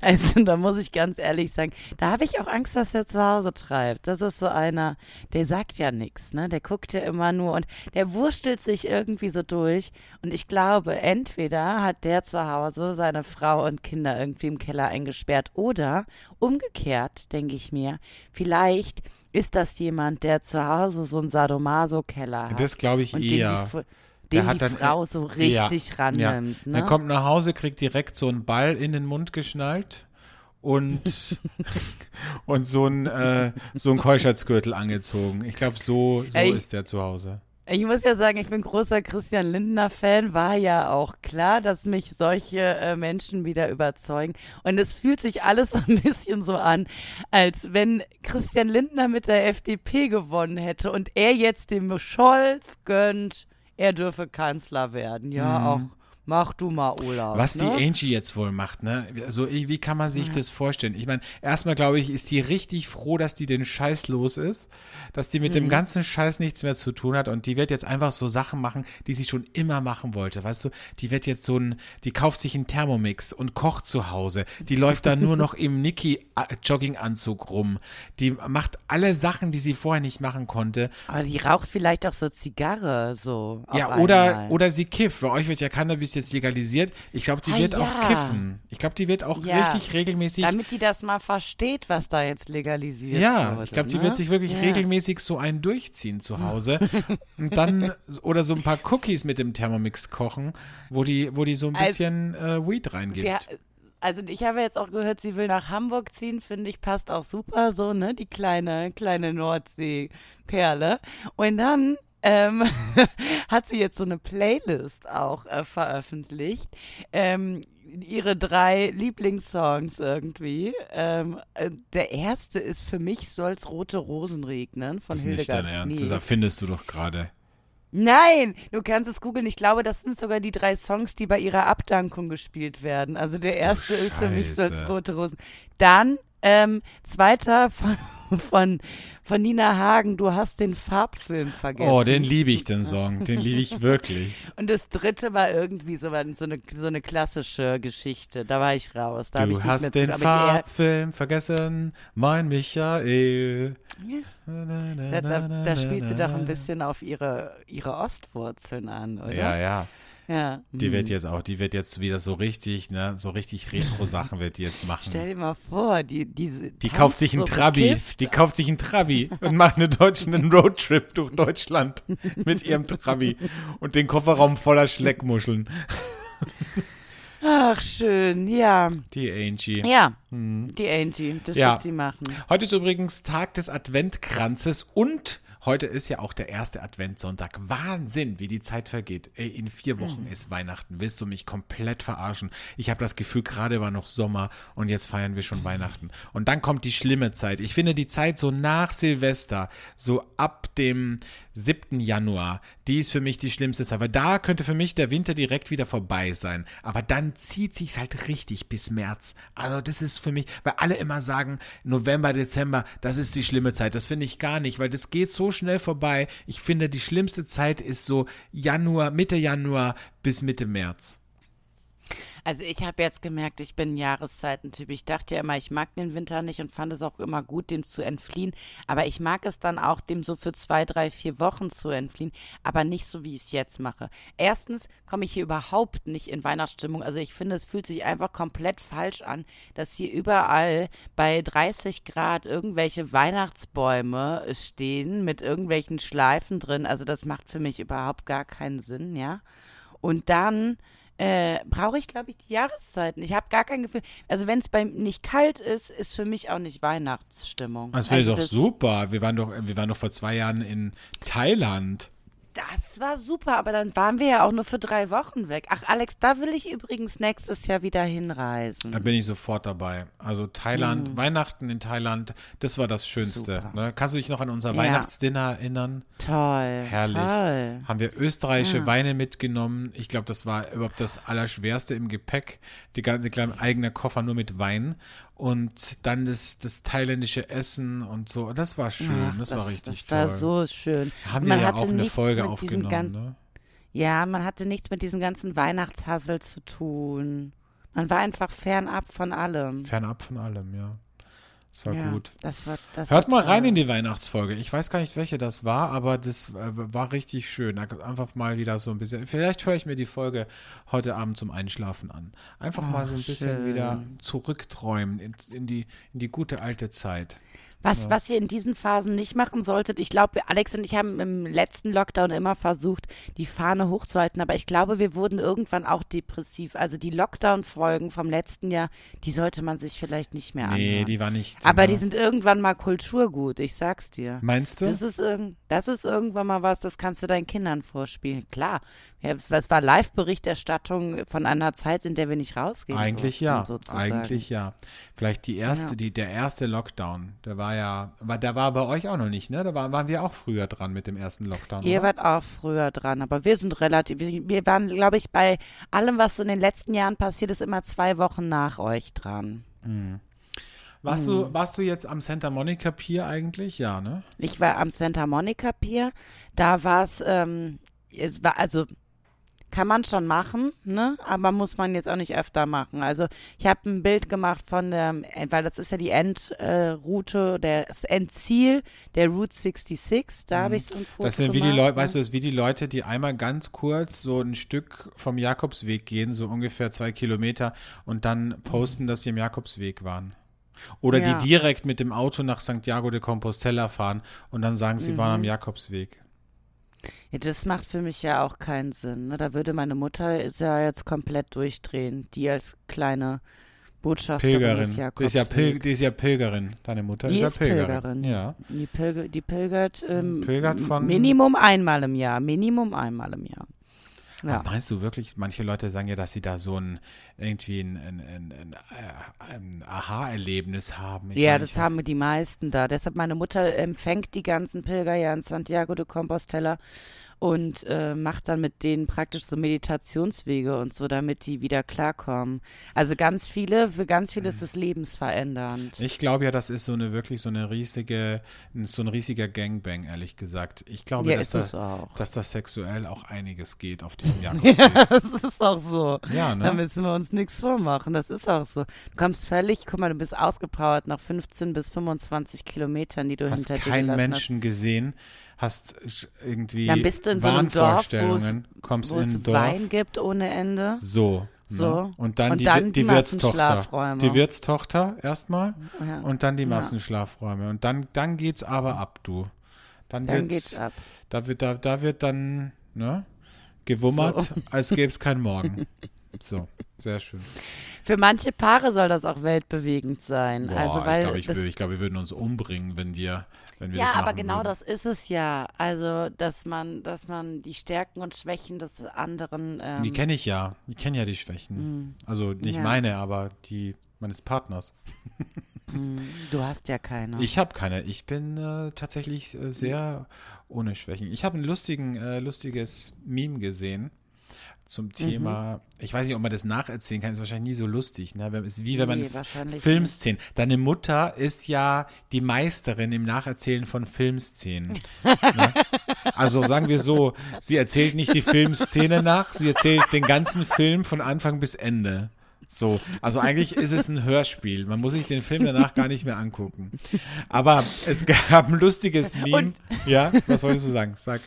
S2: Also da muss ich ganz ehrlich sagen, da habe ich auch Angst, was er zu Hause treibt. Das ist so einer, der sagt ja nichts, ne? Der guckt ja immer nur und der wurstelt sich irgendwie so durch. Und ich glaube, entweder hat der zu Hause seine Frau und Kinder irgendwie im Keller eingesperrt oder umgekehrt, denke ich mir, vielleicht ist das jemand, der zu Hause so einen Sadomaso-Keller hat.
S1: Das glaube ich eher
S2: den hat die dann, Frau so richtig ja, rannimmt. Ja. Ne?
S1: Er kommt nach Hause, kriegt direkt so einen Ball in den Mund geschnallt und, und so ein, äh, so ein Keuschheitsgürtel angezogen. Ich glaube, so, so Ey, ist der zu Hause.
S2: Ich muss ja sagen, ich bin großer Christian Lindner-Fan. War ja auch klar, dass mich solche äh, Menschen wieder überzeugen. Und es fühlt sich alles so ein bisschen so an, als wenn Christian Lindner mit der FDP gewonnen hätte und er jetzt dem Scholz gönnt, er dürfe Kanzler werden. Ja, mhm. auch Mach du mal Olaf.
S1: Was
S2: ne?
S1: die Angie jetzt wohl macht, ne? Also, wie kann man sich das vorstellen? Ich meine, erstmal glaube ich, ist die richtig froh, dass die den Scheiß los ist, dass die mit mhm. dem ganzen Scheiß nichts mehr zu tun hat und die wird jetzt einfach so Sachen machen, die sie schon immer machen wollte. Weißt du, die wird jetzt so ein, die kauft sich einen Thermomix und kocht zu Hause. Die läuft da nur noch im Niki-Jogginganzug rum. Die macht alle Sachen, die sie vorher nicht machen konnte.
S2: Aber die raucht vielleicht auch so Zigarre, so.
S1: Ja, oder, oder sie kifft. Bei euch wird ja Cannabis ist jetzt legalisiert. Ich glaube, die ah, wird ja. auch kiffen. Ich glaube, die wird auch ja. richtig regelmäßig.
S2: Damit die das mal versteht, was da jetzt legalisiert
S1: ja,
S2: wurde.
S1: ich glaube, die ne? wird sich wirklich regelmäßig so einen durchziehen zu Hause. und dann, oder so ein paar Cookies mit dem Thermomix kochen, wo die, wo die so ein also bisschen äh, Weed reingibt. Ja,
S2: also ich habe jetzt auch gehört, sie will nach Hamburg ziehen, finde ich, passt auch super so, ne? Die kleine, kleine Nordsee-Perle. Und dann ähm, hat sie jetzt so eine Playlist auch äh, veröffentlicht. Ähm, ihre drei Lieblingssongs irgendwie. Ähm, äh, der erste ist für mich Soll's rote Rosen regnen von das ist Hildegard
S1: nicht dein Ernst, das erfindest du doch gerade.
S2: Nein, du kannst es googeln. Ich glaube, das sind sogar die drei Songs, die bei ihrer Abdankung gespielt werden. Also der erste ist für mich Soll's rote Rosen. Dann ähm, zweiter von von, von Nina Hagen, du hast den Farbfilm vergessen.
S1: Oh, den liebe ich, den Song. Den liebe ich wirklich.
S2: Und das dritte war irgendwie so, so, eine, so eine klassische Geschichte. Da war ich raus. Da
S1: du hast den Farbfilm vergessen, mein Michael. Ja.
S2: Da, da, da spielt sie doch ein bisschen auf ihre, ihre Ostwurzeln an, oder?
S1: Ja, ja.
S2: Ja.
S1: Die wird mhm. jetzt auch, die wird jetzt wieder so richtig, ne, so richtig Retro-Sachen wird die jetzt machen.
S2: Stell dir mal vor, die, diese.
S1: Die kauft sich einen so Trabi, bekifft. die kauft sich einen Trabi und macht eine deutschen einen Roadtrip durch Deutschland mit ihrem Trabi und den Kofferraum voller Schleckmuscheln.
S2: Ach, schön, ja.
S1: Die Angie.
S2: Ja, hm. die Angie, das ja. wird sie machen.
S1: Heute ist übrigens Tag des Adventkranzes und Heute ist ja auch der erste Adventssonntag. Wahnsinn, wie die Zeit vergeht. Ey, in vier Wochen mhm. ist Weihnachten. Willst du mich komplett verarschen? Ich habe das Gefühl, gerade war noch Sommer und jetzt feiern wir schon Weihnachten. Und dann kommt die schlimme Zeit. Ich finde die Zeit so nach Silvester, so ab dem 7. Januar, die ist für mich die schlimmste Zeit, weil da könnte für mich der Winter direkt wieder vorbei sein. Aber dann zieht sich's halt richtig bis März. Also das ist für mich, weil alle immer sagen, November, Dezember, das ist die schlimme Zeit. Das finde ich gar nicht, weil das geht so schnell vorbei. Ich finde, die schlimmste Zeit ist so Januar, Mitte Januar bis Mitte März.
S2: Also ich habe jetzt gemerkt, ich bin ein Jahreszeitentyp. Ich dachte ja immer, ich mag den Winter nicht und fand es auch immer gut, dem zu entfliehen. Aber ich mag es dann auch, dem so für zwei, drei, vier Wochen zu entfliehen. Aber nicht so, wie ich es jetzt mache. Erstens komme ich hier überhaupt nicht in Weihnachtsstimmung. Also ich finde, es fühlt sich einfach komplett falsch an, dass hier überall bei 30 Grad irgendwelche Weihnachtsbäume stehen mit irgendwelchen Schleifen drin. Also das macht für mich überhaupt gar keinen Sinn, ja. Und dann äh, brauche ich, glaube ich, die Jahreszeiten. Ich habe gar kein Gefühl. Also wenn es bei nicht kalt ist, ist für mich auch nicht Weihnachtsstimmung.
S1: Das wäre
S2: also
S1: doch super. Wir waren doch, wir waren doch vor zwei Jahren in Thailand.
S2: Das war super, aber dann waren wir ja auch nur für drei Wochen weg. Ach, Alex, da will ich übrigens nächstes Jahr wieder hinreisen.
S1: Da bin ich sofort dabei. Also Thailand, Weihnachten in Thailand, das war das Schönste. Ne? Kannst du dich noch an unser
S2: Ja.
S1: Weihnachtsdinner erinnern?
S2: Toll.
S1: Herrlich.
S2: Toll.
S1: Haben wir österreichische
S2: Ja.
S1: Weine mitgenommen. Ich glaube, das war überhaupt das Allerschwerste im Gepäck. Die ganze kleine eigene Koffer nur mit Wein. Und dann das, das thailändische Essen und so. Das war schön.
S2: Ach,
S1: das, war richtig
S2: das war
S1: toll.
S2: so schön.
S1: Haben
S2: Und
S1: wir ja auch eine Folge aufgenommen. Ne?
S2: Ja, man hatte nichts mit diesem ganzen Weihnachtshassel zu tun. Man war einfach fernab von allem.
S1: Fernab von allem, ja. Das war
S2: ja,
S1: gut.
S2: Das war, das
S1: Hört
S2: war
S1: mal rein in die Weihnachtsfolge. Ich weiß gar nicht, welche das war, aber das äh, war richtig schön. Einfach mal wieder so ein bisschen. Vielleicht höre ich mir die Folge heute Abend zum Einschlafen an. Einfach mal so ein
S2: Ach,
S1: bisschen
S2: schön.
S1: wieder zurückträumen in, in, die, in die gute alte Zeit.
S2: Was, was ihr in diesen Phasen nicht machen solltet, ich glaube, Alex und ich haben im letzten Lockdown immer versucht, die Fahne hochzuhalten, aber ich glaube, wir wurden irgendwann auch depressiv. Also die Lockdown-Folgen vom letzten Jahr, die sollte man sich vielleicht nicht mehr
S1: Nee,
S2: anhören.
S1: die war nicht.
S2: aber
S1: ne?
S2: die sind irgendwann mal Kulturgut, ich sag's dir.
S1: Meinst du?
S2: Das ist, irgend, das ist irgendwann mal was, das kannst du deinen Kindern vorspielen. Klar, ja, es war Live-Berichterstattung von einer Zeit, in der wir nicht rausgehen
S1: Eigentlich
S2: durften,
S1: ja,
S2: sozusagen.
S1: eigentlich ja. Vielleicht die erste,
S2: Ja.
S1: die, der erste Lockdown, der war ja, war, der war bei euch auch noch nicht, ne? Da war, waren wir auch früher dran mit dem ersten Lockdown.
S2: Ihr
S1: oder?
S2: wart auch früher dran, aber wir sind relativ, wir, wir waren, glaube ich, bei allem, was so in den letzten Jahren passiert ist, immer zwei Wochen nach euch dran.
S1: warst,
S2: Hm.
S1: du, warst du jetzt am Santa Monica Pier eigentlich? Ja, ne?
S2: Ich war am Santa Monica Pier, da war es, ähm, es war, also kann man schon machen, ne? Aber muss man jetzt auch nicht öfter machen. Also ich habe ein Bild gemacht von der, weil das ist ja die Endroute, äh, das Endziel der Route 66. Da habe ich so ein Foto
S1: Mhm. Das sind wie die Leute,
S2: ne?
S1: weißt du, das ist wie die Leute, die einmal ganz kurz so ein Stück vom Jakobsweg gehen, so ungefähr zwei Kilometer und dann posten, dass sie im Jakobsweg waren. Oder
S2: Ja.
S1: die direkt mit dem Auto nach Santiago de Compostela fahren und dann sagen, sie waren
S2: Mhm.
S1: am Jakobsweg.
S2: Ja, das macht für mich ja auch keinen Sinn. Ne? Da würde meine Mutter ist ja jetzt komplett durchdrehen, die als kleine Botschafterin
S1: Pilgerin.
S2: des
S1: Die ist, ja Pil die ist ja Pilgerin. Deine Mutter
S2: Die
S1: ist ja
S2: ist
S1: Pilgerin.
S2: Pilgerin.
S1: Ja.
S2: Die, Pilger, die pilgert, ähm,
S1: Pilgert von-
S2: Minimum einmal im Jahr. Minimum einmal im Jahr. Ja.
S1: Aber meinst du wirklich, manche Leute sagen ja, dass sie da so ein irgendwie ein, ein, ein, ein, Aha-Erlebnis haben. Ich
S2: ja,
S1: meine,
S2: das haben die meisten da. Deshalb meine Mutter empfängt die ganzen Pilger ja in Santiago de Compostela und äh, macht dann mit denen praktisch so Meditationswege und so, damit die wieder klarkommen. Also ganz viele, für ganz viele ist das lebensverändernd.
S1: Ich glaube ja, das ist so eine wirklich so eine riesige, so ein riesiger Gangbang, ehrlich gesagt. Ich glaube,
S2: Ja,
S1: dass, da, dass da sexuell auch einiges geht auf diesem Jakobsweg.
S2: Ja, das ist auch so.
S1: Ja,
S2: Da
S1: ne?
S2: müssen wir uns nichts vormachen. Das ist auch so. Du kommst völlig, guck mal, du bist ausgepowert nach 15 bis 25 Kilometern, die du
S1: Hast
S2: hinter dir
S1: keinen
S2: gelassen
S1: Menschen gesehen, hast irgendwie
S2: Dann bist du in so einem Dorf,
S1: kommst
S2: wo
S1: in
S2: es. Wein gibt ohne Ende.
S1: So.
S2: So.
S1: Ne? Und dann
S2: Und
S1: die,
S2: dann
S1: die,
S2: die
S1: Wirtstochter. Die Wirtstochter erstmal
S2: Ja.
S1: und dann die. Massenschlafräume. Und dann, dann geht's aber ab, du. Dann,
S2: Dann geht's ab.
S1: Da wird, da, da wird dann, ne, gewummert,
S2: So.
S1: als gäbe es keinen Morgen. So, sehr schön.
S2: Für manche Paare soll das auch weltbewegend sein.
S1: Boah,
S2: also, weil
S1: ich glaube, ich, glaub, wir würden uns umbringen, wenn wir
S2: ja, aber genau
S1: würden.
S2: das ist es ja. Also, dass man, dass man die Stärken und Schwächen des anderen. Ähm,
S1: Die kenne ich ja. Ich kenne ja die Schwächen. Also nicht
S2: Ja.
S1: meine, aber die meines Partners.
S2: mh, du hast ja keine.
S1: Ich habe keine. Ich bin äh, tatsächlich äh, sehr ohne Schwächen. Ich habe ein lustigen, äh, lustiges Meme gesehen zum
S2: Mhm.
S1: Thema. Ich weiß nicht, ob man das nacherzählen kann. Ist wahrscheinlich nie so lustig. Ne? Ist wie wenn man
S2: Nee,
S1: Filmszenen. Deine Mutter ist ja die Meisterin im Nacherzählen von Filmszenen. ne? Also sagen wir so, sie erzählt nicht die Filmszene nach, sie erzählt den ganzen Film von Anfang bis Ende. So, also eigentlich ist es ein Hörspiel. Man muss sich den Film danach gar nicht mehr angucken. Aber es gab ein lustiges Meme.
S2: Und-
S1: ja, was wolltest du sagen? Sag.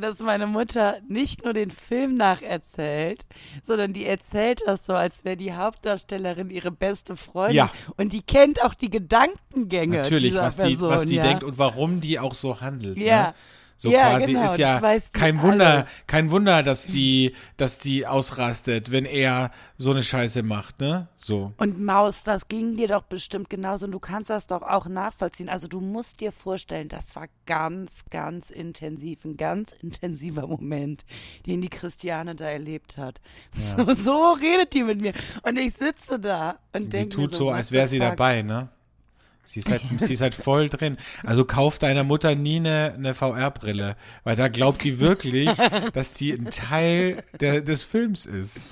S2: dass meine Mutter nicht nur den Film nacherzählt, sondern die erzählt das so, als wäre die Hauptdarstellerin ihre beste Freundin.
S1: Ja.
S2: Und die kennt auch die Gedankengänge.
S1: Natürlich, was die,
S2: Person,
S1: was die
S2: ja.
S1: denkt und warum die auch so handelt.
S2: Ja.
S1: Ne? So
S2: Ja,
S1: quasi
S2: genau,
S1: ist ja
S2: die
S1: kein Wunder,
S2: alles.
S1: kein Wunder, dass die, dass die ausrastet, wenn er so eine Scheiße macht, ne? So.
S2: Und Maus, das ging dir doch bestimmt genauso und du kannst das doch auch nachvollziehen. Also du musst dir vorstellen, das war ganz, ganz intensiv, ein ganz intensiver Moment, den die Christiane da erlebt hat. So, so redet die mit mir. Und ich sitze da und
S1: Die
S2: denke mir
S1: tut
S2: so,
S1: so, als wäre sie
S2: fuck?
S1: dabei, ne? Sie ist, halt, sie ist halt voll drin. Also kauf deiner Mutter nie eine, eine VR-Brille, weil da glaubt die wirklich, dass die ein Teil der, des Films ist.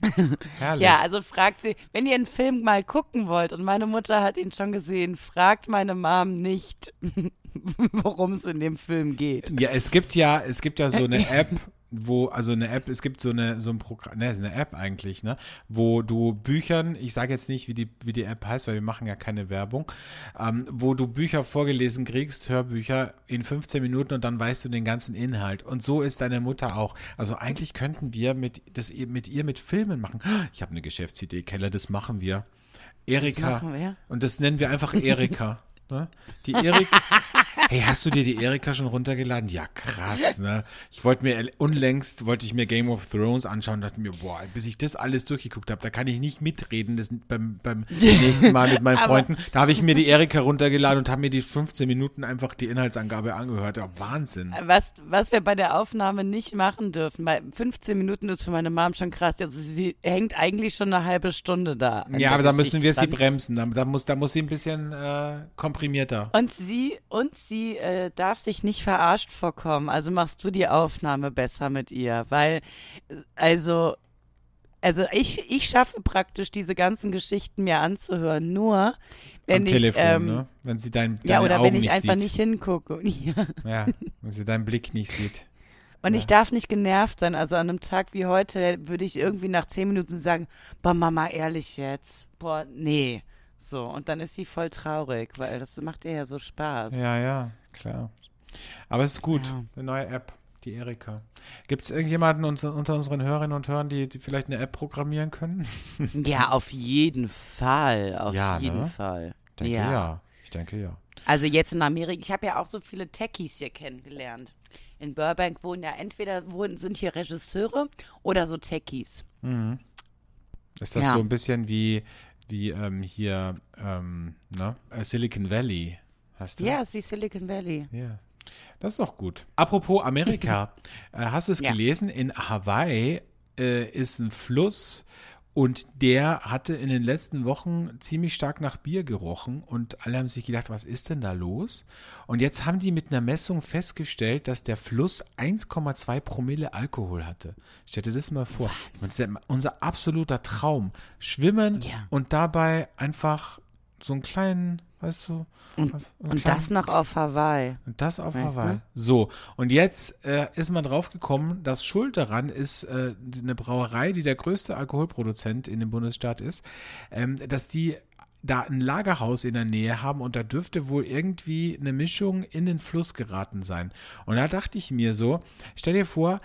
S1: Herrlich.
S2: Ja, also fragt sie, wenn ihr einen Film mal gucken wollt und meine Mutter hat ihn schon gesehen, fragt meine Mom nicht, worum es in dem Film geht.
S1: Ja, es gibt ja, es gibt ja so eine App, wo, also eine App, es gibt so eine, so ein Programm, ne, ist eine App eigentlich, ne, wo du Büchern, ich sage jetzt nicht, wie die, wie die App heißt, weil wir machen ja keine Werbung, ähm, wo du Bücher vorgelesen kriegst, Hörbücher in 15 Minuten und dann weißt du den ganzen Inhalt. Und so ist deine Mutter auch. Also eigentlich könnten wir mit, das, mit ihr mit Filmen machen. Ich habe eine Geschäftsidee, Keller, das machen wir. Erika.
S2: machen wir?
S1: Und das nennen wir einfach Erika. Ne? Die Erik. Hey, hast du dir die Erika schon runtergeladen? Ja, krass, ne? Ich wollte mir unlängst wollte ich mir Game of Thrones anschauen, dachte mir, boah, bis ich das alles durchgeguckt habe, da kann ich nicht mitreden, das beim, beim nächsten Mal mit meinen Freunden. Da habe ich mir die Erika runtergeladen und habe mir die 15 Minuten einfach die Inhaltsangabe angehört. Ja, Wahnsinn.
S2: Was, was wir bei der Aufnahme nicht machen dürfen, bei 15 Minuten ist für meine Mom schon krass. Also sie hängt eigentlich schon eine halbe Stunde da.
S1: Ja, aber da müssen wir sie bremsen. Da, da, muss, da muss sie ein bisschen äh, komprimierter.
S2: Und sie, und sie äh, darf sich nicht verarscht vorkommen. Also machst du die Aufnahme besser mit ihr, weil, äh, also, also ich, ich schaffe praktisch diese ganzen Geschichten mir anzuhören, nur wenn
S1: Am
S2: ich,
S1: Telefon,
S2: ähm,
S1: ne? Wenn sie dein,
S2: ja, oder
S1: Augen
S2: wenn ich einfach
S1: sieht.
S2: nicht hingucke. Ja.
S1: Ja, wenn sie deinen Blick nicht sieht.
S2: Und
S1: Ja.
S2: ich darf nicht genervt sein. Also an einem Tag wie heute würde ich irgendwie nach zehn Minuten sagen, boah, Mama, ehrlich jetzt. Boah, nee. So, und dann ist sie voll traurig, weil das macht ihr ja so Spaß.
S1: Ja, ja, klar. Aber es ist gut,
S2: Ja.
S1: eine neue App, die Erika. Gibt es irgendjemanden unter, unter unseren Hörerinnen und Hörern, die, die vielleicht eine App programmieren können?
S2: Ja, auf jeden Fall. Auf
S1: Ja,
S2: jeden
S1: ne?
S2: Fall.
S1: Ich denke ja. Ich denke ja.
S2: Also jetzt in Amerika, ich habe ja auch so viele Techies hier kennengelernt. In Burbank wohnen ja entweder wohnen, sind hier Regisseure oder so Techies.
S1: Ist das
S2: Ja.
S1: so ein bisschen wie, wie ähm, hier ähm, ne? Äh, Silicon Valley? Hast du?
S2: Ja, ist wie Silicon Valley.
S1: Ja. Das ist doch gut. Apropos Amerika. äh, hast du es
S2: Ja.
S1: gelesen? In Hawaii äh, ist ein Fluss und der hatte in den letzten Wochen ziemlich stark nach Bier gerochen und alle haben sich gedacht, was ist denn da los? Und jetzt haben die mit einer Messung festgestellt, dass der Fluss 1,2 Promille Alkohol hatte. Stell dir das mal vor. Das ist ja unser absoluter Traum. Schwimmen
S2: Ja.
S1: und dabei einfach so einen kleinen, weißt du,
S2: Und, und das noch auf Hawaii.
S1: und das auf
S2: Weißt
S1: Hawaii.
S2: du?
S1: So, und jetzt äh, ist man draufgekommen, dass Schuld daran ist äh, eine Brauerei, die der größte Alkoholproduzent in dem Bundesstaat ist, ähm, dass die da ein Lagerhaus in der Nähe haben und da dürfte wohl irgendwie eine Mischung in den Fluss geraten sein. Und da dachte ich mir so, stell dir vor,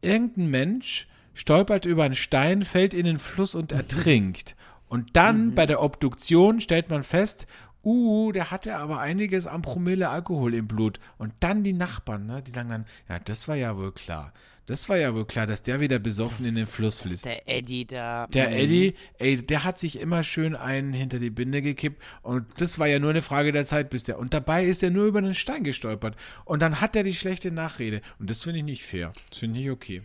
S1: irgendein Mensch stolpert über einen Stein, fällt in den Fluss und ertrinkt. Und dann bei der Obduktion stellt man fest, uh, der hatte aber einiges an Promille Alkohol im Blut. Und dann die Nachbarn, ne, die sagen dann, ja, das war ja wohl klar. Das war ja wohl klar, dass der wieder besoffen in den Fluss fließt.
S2: Der Eddie da.
S1: Der
S2: Mhm.
S1: Eddie, ey, der hat sich immer schön einen hinter die Binde gekippt und das war ja nur eine Frage der Zeit, bis der. Und dabei ist er nur über einen Stein gestolpert. Und dann hat er die schlechte Nachrede. Und das finde ich nicht fair. Das finde ich nicht okay.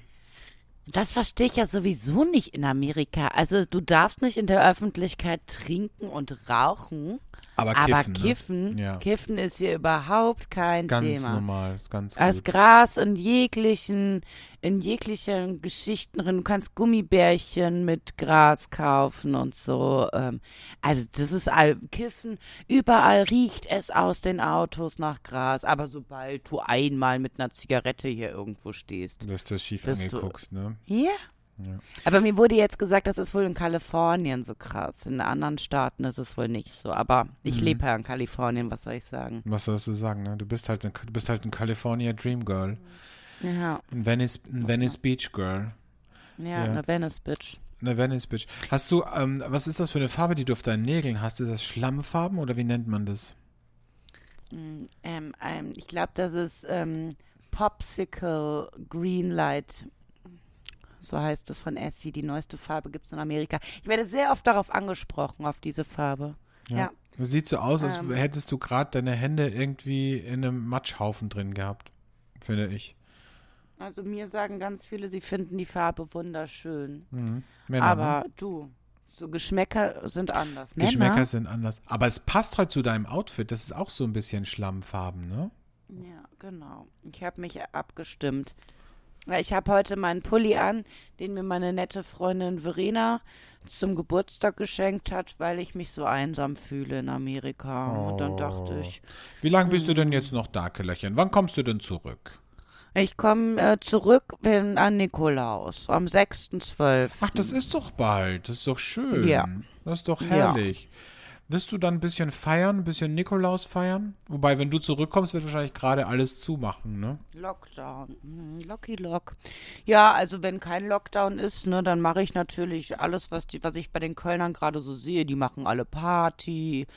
S2: Das verstehe ich ja sowieso nicht in Amerika. Also du darfst nicht in der Öffentlichkeit trinken und rauchen.
S1: Aber
S2: Aber
S1: Kiffen,
S2: Kiffen,
S1: ne? Ja.
S2: Kiffen ist hier überhaupt kein
S1: ganz
S2: Thema.
S1: normal, ist ganz
S2: Da ist
S1: gut.
S2: Gras in jeglichen, in jeglichen Geschichten drin. Du kannst Gummibärchen mit Gras kaufen und so. Ähm, also das ist all, Kiffen. Überall riecht es aus den Autos nach Gras. Aber sobald du einmal mit einer Zigarette hier irgendwo stehst.
S1: Du hast das schief
S2: Bist du-
S1: angeguckt, ne?
S2: Ja.
S1: Ja.
S2: Aber mir wurde jetzt gesagt, das ist wohl in Kalifornien so krass. In anderen Staaten ist es wohl nicht so. Aber ich
S1: Mhm.
S2: lebe ja in Kalifornien, was soll ich sagen?
S1: Was sollst du sagen, ne? Du bist halt, ein- du bist halt ein California Dream Girl.
S2: Ja,
S1: Ein Venice, ein Venice Beach Girl.
S2: ja,
S1: Ja.
S2: eine Venice Bitch.
S1: Eine Venice Beach. Hast du, ähm, was ist das für eine Farbe, die du auf deinen Nägeln hast? Ist das Schlammfarben oder wie nennt man das?
S2: Mm, Ähm, ähm, ich glaube, das ist ähm, Popsicle Greenlight. So heißt es von Essie. Die neueste Farbe gibt es in Amerika. Ich werde sehr oft darauf angesprochen, auf diese Farbe. Ja.
S1: Das sieht so aus, als
S2: Ähm.
S1: hättest du gerade deine Hände irgendwie in einem Matschhaufen drin gehabt, finde ich.
S2: Also mir sagen ganz viele, sie finden die Farbe wunderschön.
S1: Mhm. Männer, ne?
S2: Aber du, so Geschmäcker sind anders.
S1: Geschmäcker
S2: Männer?
S1: sind anders. Aber es passt heute zu deinem Outfit. Das ist auch so ein bisschen Schlammfarben, ne?
S2: Ja, genau. Ich habe mich abgestimmt. Ja, Ich habe heute meinen Pulli an, den mir meine nette Freundin Verena zum Geburtstag geschenkt hat, weil ich mich so einsam fühle in Amerika. Und dann dachte
S1: Oh.
S2: ich,
S1: Wie lange bist du denn
S2: Mhm.
S1: jetzt noch da, Kellerchen? Wann kommst du denn zurück?
S2: ich komme äh, zurück wenn, an Nikolaus am 6.12.
S1: Ach, das ist doch bald. Das ist doch schön.
S2: Ja.
S1: Das ist doch
S2: Ja.
S1: Wirst du dann ein bisschen feiern, ein bisschen Nikolaus feiern? Wobei, wenn du zurückkommst, wird wahrscheinlich gerade alles zumachen, ne?
S2: Lockdown. Mhm, Locky Lock. Ja, also wenn kein Lockdown ist, ne, dann mache ich natürlich alles, was, die, was ich bei den Kölnern gerade so sehe. Die machen alle Party.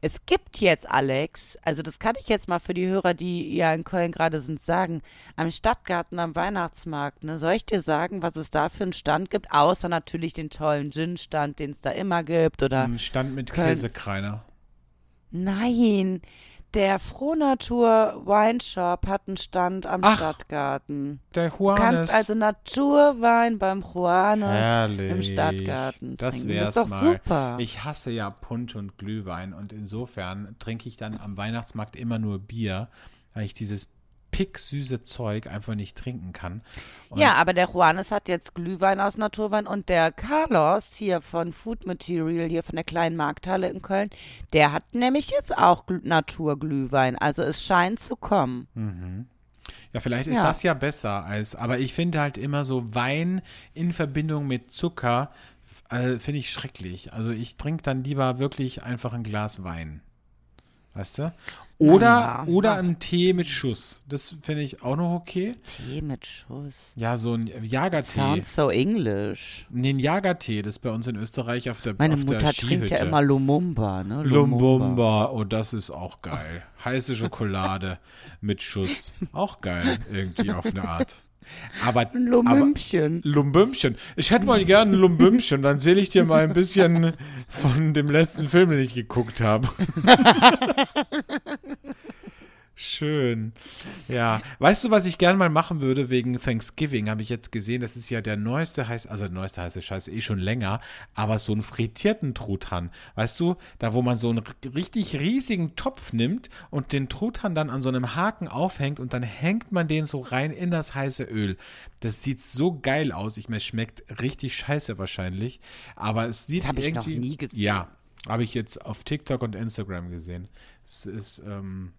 S2: Es gibt jetzt, Alex, also das kann ich jetzt mal für die Hörer, die ja in Köln gerade sind, sagen, am Stadtgarten, am Weihnachtsmarkt, ne, soll ich dir sagen, was es da für einen Stand gibt? Außer natürlich den tollen Gin-Stand, den es da immer gibt oder
S1: Ein Stand mit
S2: Köln-
S1: Käsekreiner.
S2: Nein, der Frohnatur Wine Shop hat einen Stand am
S1: Ach,
S2: Stadtgarten.
S1: Der
S2: Du
S1: Juanes.
S2: kannst also Naturwein beim Juanes
S1: Herrlich.
S2: im Stadtgarten
S1: Das
S2: trinken.
S1: wär's
S2: das ist doch
S1: mal.
S2: super.
S1: Ich hasse ja Punsch und Glühwein und insofern trinke ich dann am Weihnachtsmarkt immer nur Bier, weil ich dieses picksüße Zeug einfach nicht trinken kann. Und
S2: ja, aber der Juanes hat jetzt Glühwein aus Naturwein und der Carlos hier von Food Material, hier von der kleinen Markthalle in Köln, der hat nämlich jetzt auch Gl Naturglühwein. Also es scheint zu kommen.
S1: Ja, vielleicht ist
S2: Ja.
S1: das ja besser als, aber ich finde halt immer so Wein in Verbindung mit Zucker, äh, finde ich schrecklich. Also ich trinke dann lieber wirklich einfach ein Glas Wein. Weißt du? Oder,
S2: ja.
S1: oder einen Tee mit Schuss. Das finde ich auch noch okay.
S2: Tee mit Schuss.
S1: Ja, so ein Jagertee.
S2: Sounds so English.
S1: Nee, ein Jagertee, das ist bei uns in Österreich auf der,
S2: Meine
S1: auf der
S2: Mutter trinkt ja immer Lumumba, ne?
S1: Lumbumba, oh, das ist auch geil. Heiße Schokolade mit Schuss. Auch geil, irgendwie auf eine Art. Aber, aber
S2: Lumümpchen.
S1: Lumbümpchen. Ich hätte mal gerne ein Lumbümpchen, dann erzähle ich dir mal ein bisschen von dem letzten Film, den ich geguckt habe. Schön. Ja. Weißt du, was ich gerne mal machen würde wegen Thanksgiving? Habe ich jetzt gesehen, das ist ja der neueste heißt, also der neueste heiße Scheiß eh schon länger, aber so einen frittierten Truthahn. Weißt du, da wo man so einen richtig riesigen Topf nimmt und den Truthahn dann an so einem Haken aufhängt und dann hängt man den so rein in das heiße Öl. Das sieht so geil aus. Ich meine, es schmeckt richtig scheiße wahrscheinlich, aber es sieht
S2: hab ich noch
S1: irgendwie
S2: nie gesehen.
S1: Ja, habe ich jetzt auf TikTok und Instagram gesehen. Es ist ähm,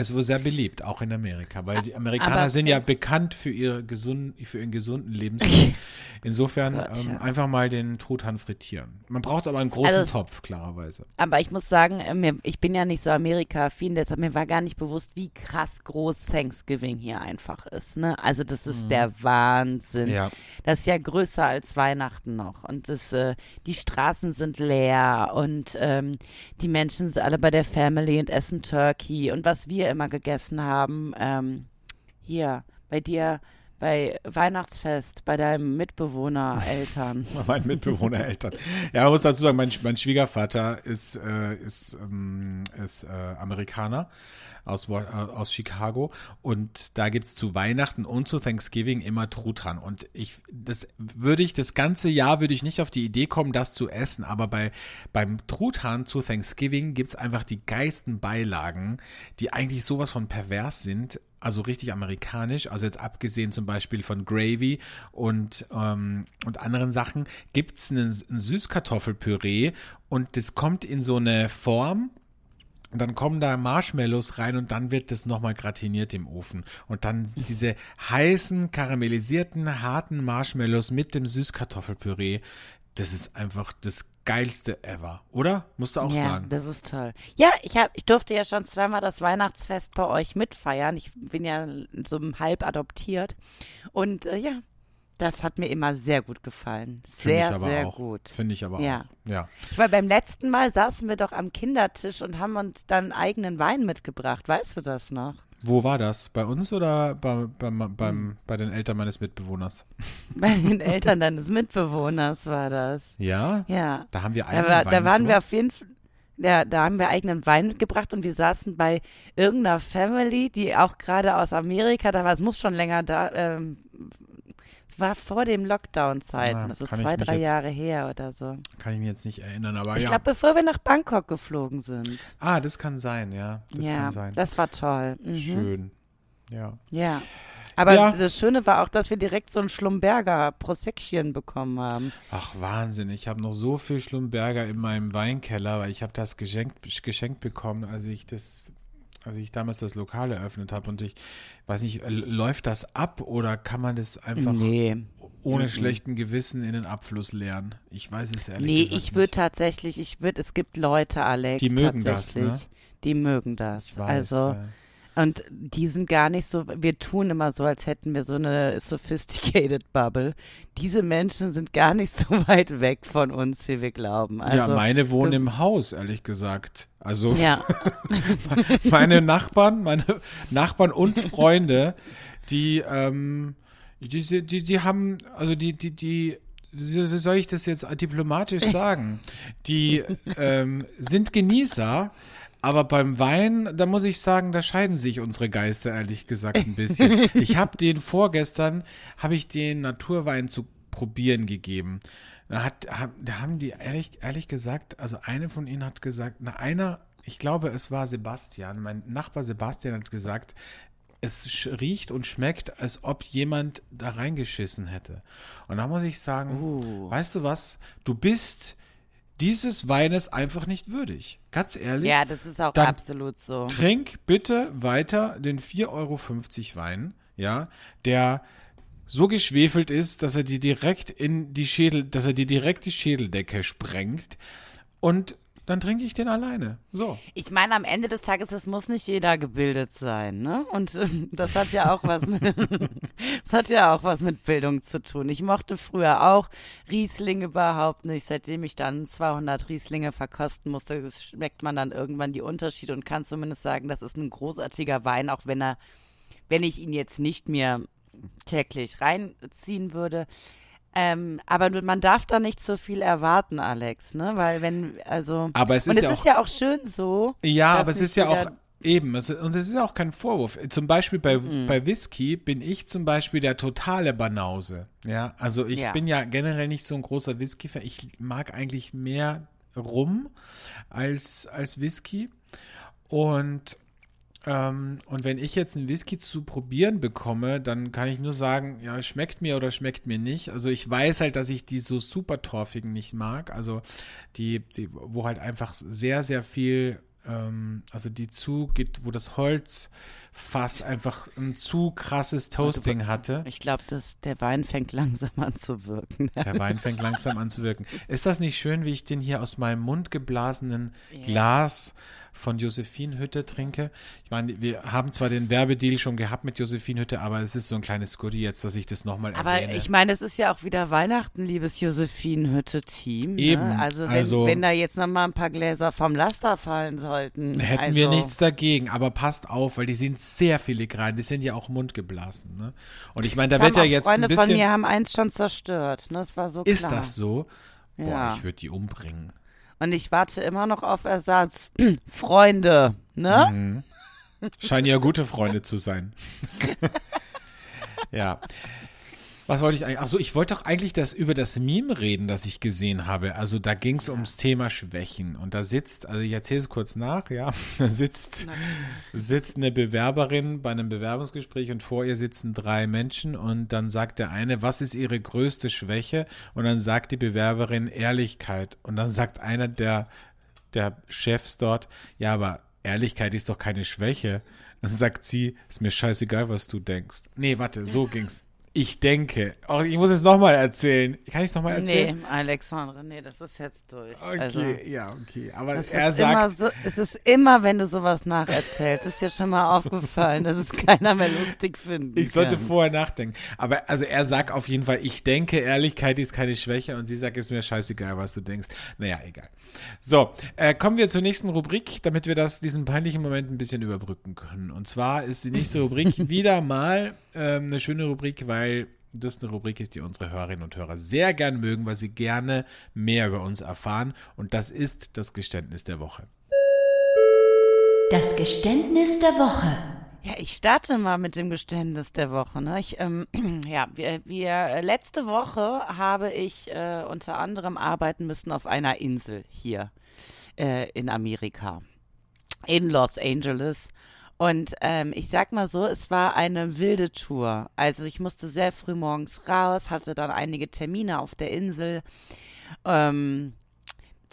S1: es wohl sehr beliebt, auch in Amerika, weil die Amerikaner
S2: aber
S1: sind ja bekannt für, ihre gesunden, für ihren gesunden Lebensstil. Insofern
S2: Gott,
S1: ähm,
S2: ja.
S1: einfach mal den Truthahn frittieren. Man braucht aber einen großen
S2: Also-
S1: Topf, klarerweise.
S2: Aber ich muss sagen, äh, ich bin ja nicht so Amerika-affin, deshalb mir war gar nicht bewusst, wie krass groß Thanksgiving hier einfach ist. Ne? Also das ist der Wahnsinn.
S1: Mhm. Ja.
S2: Das ist ja größer als Weihnachten noch. Und das, äh, die Straßen sind leer und ähm, die Menschen sind alle bei der Family und essen Turkey. Und was wir immer gegessen haben, ähm, hier bei dir bei Weihnachtsfest, bei deinem Mitbewohner Eltern.
S1: Bei meinen Mitbewohner Eltern. Ja, man muss dazu sagen, mein, mein Schwiegervater ist, äh, ist, ähm, ist äh, Amerikaner aus, äh, aus Chicago und da gibt's zu Weihnachten und zu Thanksgiving immer Truthahn und ich, das würde ich, das ganze Jahr würde ich nicht auf die Idee kommen, das zu essen, aber bei, beim Truthahn zu Thanksgiving gibt's einfach die geilsten Beilagen, die eigentlich sowas von pervers sind, also richtig amerikanisch, also jetzt abgesehen zum Beispiel von Gravy und, ähm, und anderen Sachen, gibt's einen, ein Süßkartoffelpüree und das kommt in so eine Form, und dann kommen da Marshmallows rein und dann wird das nochmal gratiniert im Ofen. Und dann diese heißen, karamellisierten, harten Marshmallows mit dem Süßkartoffelpüree, das ist einfach das geilste ever, oder? Musst du auch
S2: ja,
S1: sagen.
S2: das ist toll. Ja, ich hab, ich durfte ja schon zweimal das Weihnachtsfest bei euch mitfeiern. Ich bin ja so halb adoptiert. Und äh, ja, das hat mir immer sehr gut gefallen.
S1: Finde ich
S2: Sehr,
S1: aber
S2: sehr
S1: auch.
S2: gut.
S1: Finde ich aber
S2: Ja.
S1: auch. Ja.
S2: War beim letzten Mal saßen wir doch am Kindertisch und haben uns dann eigenen Wein mitgebracht. Weißt du das noch?
S1: Wo war das? Bei uns oder bei, beim,
S2: Hm.
S1: beim, bei den Eltern meines Mitbewohners?
S2: Bei den Eltern deines Mitbewohners war das.
S1: Ja?
S2: Ja.
S1: Da haben wir
S2: Da,
S1: einen
S2: war,
S1: Wein
S2: da waren wir auf jeden Fall. Ja, da haben wir eigenen Wein mitgebracht und wir saßen bei irgendeiner Family, die auch gerade aus Amerika da war. Es muss schon länger da. Ähm, war vor dem Lockdown-Zeiten,
S1: Ah,
S2: also
S1: ich
S2: zwei, drei
S1: jetzt-
S2: Jahre her oder so.
S1: Kann ich mich jetzt nicht erinnern, aber
S2: Ich
S1: ja.
S2: glaube, bevor wir nach Bangkok geflogen sind.
S1: ah, das kann sein, ja. Das
S2: ja,
S1: kann sein.
S2: das war toll. Mhm.
S1: Schön. Ja.
S2: Ja. Aber
S1: Ja.
S2: das Schöne war auch, dass wir direkt so ein Schlumberger Proseckchen bekommen haben.
S1: Ach, Wahnsinn. Ich habe noch so viel Schlumberger in meinem Weinkeller, weil ich habe das geschenkt, geschenkt bekommen, als ich das, als ich damals das Lokal eröffnet habe. Und ich weiß nicht, läuft das ab oder kann man das einfach
S2: nee.
S1: ohne
S2: Mhm.
S1: schlechten Gewissen in den Abfluss leeren? Ich weiß es ehrlich
S2: Nee,
S1: gesagt
S2: ich würde tatsächlich, ich würde, es gibt Leute, Alex,
S1: Die mögen das, ne?
S2: die mögen das.
S1: Ich weiß,
S2: also,
S1: ja.
S2: Und die sind gar nicht so, wir tun immer so, als hätten wir so eine sophisticated Bubble. Diese Menschen sind gar nicht so weit weg von uns, wie wir glauben. Also,
S1: ja, meine wohnen im Haus, ehrlich gesagt. Also
S2: ja,
S1: meine Nachbarn, meine Nachbarn und Freunde, die, ähm, die, die, die, die haben, also die, die, die, wie soll ich das jetzt diplomatisch sagen? Die ähm, sind Genießer, aber beim Wein, da muss ich sagen, da scheiden sich unsere Geister ehrlich gesagt ein bisschen. Ich habe den vorgestern, habe ich den Naturwein zu probieren gegeben. Da, hat, da haben die ehrlich, ehrlich gesagt, also eine von ihnen hat gesagt, na einer, ich glaube es war Sebastian, mein Nachbar Sebastian hat gesagt, es riecht und schmeckt, als ob jemand da reingeschissen hätte. Und da muss ich sagen,
S2: Uh.
S1: weißt du was, du bist dieses Weines einfach nicht würdig. Ganz ehrlich.
S2: ja, das ist auch absolut so.
S1: Trink bitte weiter den 4,50 Euro Wein, ja, der so geschwefelt ist, dass er dir direkt in die Schädel, dass er dir direkt die Schädeldecke sprengt. Und dann trinke ich den alleine. So.
S2: Ich meine, am Ende des Tages, es muss nicht jeder gebildet sein, ne? Und ähm, das hat ja auch was mit, das hat ja auch was mit Bildung zu tun. Ich mochte früher auch Riesling überhaupt nicht. Seitdem ich dann 200 Rieslinge verkosten musste, schmeckt man dann irgendwann die Unterschiede und kann zumindest sagen, das ist ein großartiger Wein, auch wenn er, wenn ich ihn jetzt nicht mehr täglich reinziehen würde. Ähm, aber man darf da nicht so viel erwarten, Alex, ne? Weil wenn, also.
S1: Aber es
S2: und
S1: ist
S2: es
S1: ja
S2: ist
S1: auch-
S2: ja auch schön so.
S1: Ja, aber es ist ja auch eben, es, und es ist auch kein Vorwurf. Zum Beispiel bei,
S2: Mhm.
S1: bei Whisky bin ich zum Beispiel der totale Banause. Ja, also ich
S2: Ja.
S1: bin ja generell nicht so ein großer Whisky-Fan. Ich mag eigentlich mehr Rum als, als Whisky. Und, ähm, und wenn ich jetzt einen Whisky zu probieren bekomme, dann kann ich nur sagen, ja, schmeckt mir oder schmeckt mir nicht. Also ich weiß halt, dass ich die so super torfigen nicht mag. Also die, die wo halt einfach sehr, sehr viel, ähm, also die zu, geht, wo das Holzfass einfach ein zu krasses Toasting hatte.
S2: Ich glaube, der Wein fängt langsam an zu wirken.
S1: Der Wein fängt langsam an zu wirken. Ist das nicht schön, wie ich den hier aus meinem Mund geblasenen Glas von Josephine Hütte trinke? Ich meine, wir haben zwar den Werbedeal schon gehabt mit Josephine Hütte, aber es ist so ein kleines Goodie jetzt, dass ich das nochmal
S2: Aber
S1: erwähne.
S2: ich meine, es ist ja auch wieder Weihnachten, liebes Josephine-Hütte-Team.
S1: Eben,
S2: Ne? Also, wenn,
S1: also-
S2: wenn da jetzt nochmal ein paar Gläser vom Laster fallen sollten.
S1: Hätten
S2: also,
S1: wir nichts dagegen, aber passt auf, weil die sind sehr filigran, die sind ja auch mundgeblasen. Ne? Und ich meine, da
S2: Das
S1: wird ja jetzt
S2: Freunde
S1: ein bisschen.
S2: von mir haben eins schon zerstört. Ne? Das war so
S1: ist
S2: klar.
S1: das so? Boah,
S2: Ja.
S1: ich würde die umbringen.
S2: Und ich warte immer noch auf Ersatz. Freunde, ne?
S1: Mhm. Scheinen ja gute Freunde zu sein. ja. Was wollte ich eigentlich? Achso, ich wollte doch eigentlich das über das Meme reden, das ich gesehen habe. Also da ging es ums Thema Schwächen. Und da sitzt, also ich erzähle es kurz nach, ja, da sitzt, sitzt eine Bewerberin bei einem Bewerbungsgespräch und vor ihr sitzen drei Menschen und dann sagt der eine, was ist ihre größte Schwäche? Und dann sagt die Bewerberin Ehrlichkeit. Und dann sagt einer der, der Chefs dort, ja, aber Ehrlichkeit ist doch keine Schwäche. Dann sagt sie, ist mir scheißegal, was du denkst. Nee, warte, so ging's. Ich denke. Oh, ich muss es nochmal erzählen. Kann ich es nochmal erzählen?
S2: Nee, Alexandre, nee, das ist jetzt durch.
S1: Okay,
S2: Also,
S1: ja, okay. Aber er sagt,
S2: so, es ist immer, wenn du sowas nacherzählst, ist dir schon mal aufgefallen, dass es keiner mehr lustig finden
S1: ich sollte
S2: kann.
S1: vorher nachdenken. Aber also er sagt auf jeden Fall, ich denke, Ehrlichkeit ist keine Schwäche und sie sagt, ist mir scheißegal, was du denkst. Naja, egal. So, äh, kommen wir zur nächsten Rubrik, damit wir das, diesen peinlichen Moment ein bisschen überbrücken können. Und zwar ist die nächste Rubrik wieder mal ähm, eine schöne Rubrik, weil das eine Rubrik ist, die unsere Hörerinnen und Hörer sehr gern mögen, weil sie gerne mehr über uns erfahren. Und das ist das Geständnis der Woche.
S3: Das Geständnis der Woche.
S2: Ja, ich starte mal mit dem Geständnis der Woche. Ne? Ich, ähm, ja, wir, wir, letzte Woche habe ich äh, unter anderem arbeiten müssen auf einer Insel hier äh, in Amerika, in Los Angeles. Und ähm, ich sag mal so, es war eine wilde Tour. Also ich musste sehr früh morgens raus, hatte dann einige Termine auf der Insel. Ähm,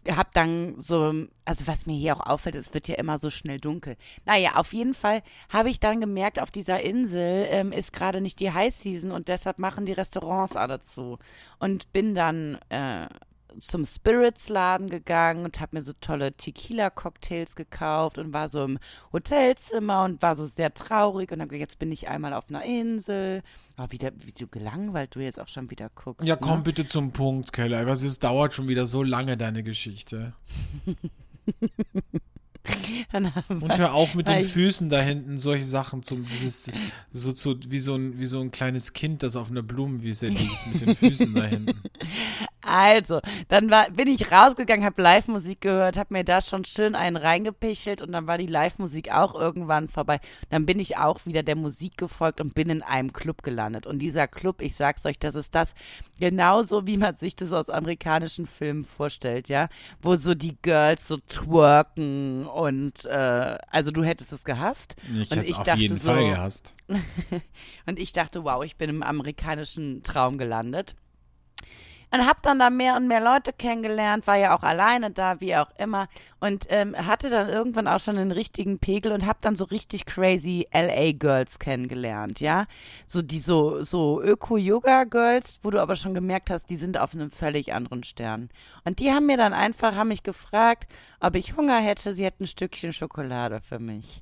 S2: hab dann so, also was mir hier auch auffällt, es wird ja immer so schnell dunkel. Naja, auf jeden Fall habe ich dann gemerkt, auf dieser Insel ähm, ist gerade nicht die High Season und deshalb machen die Restaurants alle zu. Und bin dann äh, zum Spirits-Laden gegangen und habe mir so tolle Tequila-Cocktails gekauft und war so im Hotelzimmer und war so sehr traurig und habe gesagt, jetzt bin ich einmal auf einer Insel. Aber wieder, wie du gelangweilt du jetzt auch schon wieder guckst.
S1: Ja, komm
S2: ne?
S1: bitte zum Punkt, Keller. Was ist, dauert schon wieder so lange, deine Geschichte. Und hör auf mit den Füßen da hinten, solche Sachen zum, dieses, so zu, wie so ein, wie so ein kleines Kind, das auf einer Blumenwiese liegt, mit den Füßen da hinten.
S2: Also, dann war, bin ich rausgegangen, habe Live-Musik gehört, habe mir da schon schön einen reingepichelt und dann war die Live-Musik auch irgendwann vorbei. Dann bin ich auch wieder der Musik gefolgt und bin in einem Club gelandet. Und dieser Club, ich sag's euch, das ist das genauso, wie man sich das aus amerikanischen Filmen vorstellt, ja, wo so die Girls so twerken und äh, also du hättest es gehasst.
S1: Ich hätte es auf jeden
S2: so,
S1: Fall gehasst.
S2: und ich dachte, wow, ich bin im amerikanischen Traum gelandet. Und hab dann da mehr und mehr Leute kennengelernt, war ja auch alleine da, wie auch immer. Und ähm, hatte dann irgendwann auch schon einen richtigen Pegel und hab dann so richtig crazy LA-Girls kennengelernt, ja. So die so, so Öko-Yoga-Girls, wo du aber schon gemerkt hast, die sind auf einem völlig anderen Stern. Und die haben mir dann einfach, haben mich gefragt, ob ich Hunger hätte, sie hätten ein Stückchen Schokolade für mich.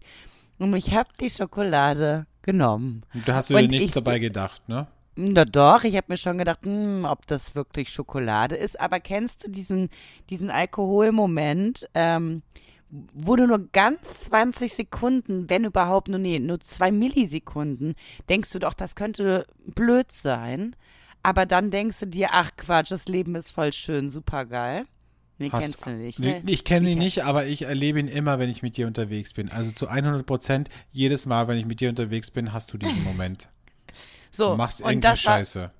S2: Und ich hab die Schokolade genommen.
S1: Da hast du dir nichts
S2: ich-
S1: dabei gedacht, ne?
S2: Na doch, ich habe mir schon gedacht, hm, ob das wirklich Schokolade ist. Aber kennst du diesen, diesen Alkoholmoment, ähm, wo du nur ganz 20 Sekunden, wenn überhaupt, nur, nee, nur zwei Millisekunden, denkst du doch, das könnte blöd sein. Aber dann denkst du dir, ach Quatsch, das Leben ist voll schön, super geil. Nee,
S1: Hast-
S2: kennst du nicht, ne?
S1: Ich kenne ihn
S2: Ich-
S1: nicht, aber ich erlebe ihn immer, wenn ich mit dir unterwegs bin. Also zu 100 Prozent, jedes Mal, wenn ich mit dir unterwegs bin, hast du diesen Moment.
S2: So,
S1: Du machst irgendeine
S2: das war,
S1: Scheiße.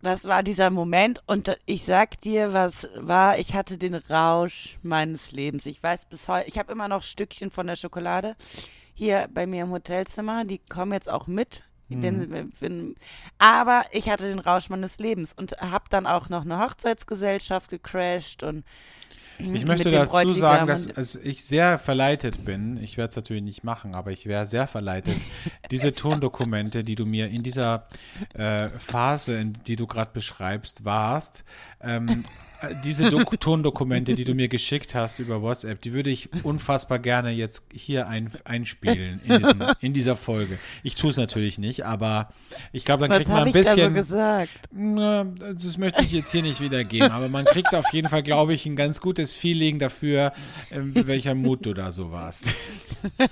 S2: Das war dieser Moment und äh, ich sag dir, was war, ich hatte den Rausch meines Lebens. Ich weiß bis heute, ich habe immer noch Stückchen von der Schokolade hier bei mir im Hotelzimmer, die kommen jetzt auch mit.
S1: Mhm.
S2: Wenn, wenn, aber ich hatte den Rausch meines Lebens und habe dann auch noch eine Hochzeitsgesellschaft gecrashed und
S1: Ich
S2: mit
S1: möchte dazu sagen, dass ich sehr verleitet bin. Ich werde es natürlich nicht machen, aber ich wäre sehr verleitet, diese Tondokumente, die du mir in dieser äh, Phase, in die du gerade beschreibst, warst, ähm, äh, diese Dok Tondokumente, die du mir geschickt hast über WhatsApp, die würde ich unfassbar gerne jetzt hier ein einspielen in, diesem, in dieser Folge. Ich tue es natürlich nicht, aber ich glaube, dann
S2: was
S1: kriegt man
S2: habe
S1: ein
S2: ich da so
S1: bisschen.
S2: gesagt?
S1: Na, das möchte ich jetzt hier nicht wiedergeben, aber man kriegt auf jeden Fall, glaube ich, ein ganz ganz gutes Feeling dafür, in welcher Mut du da so warst.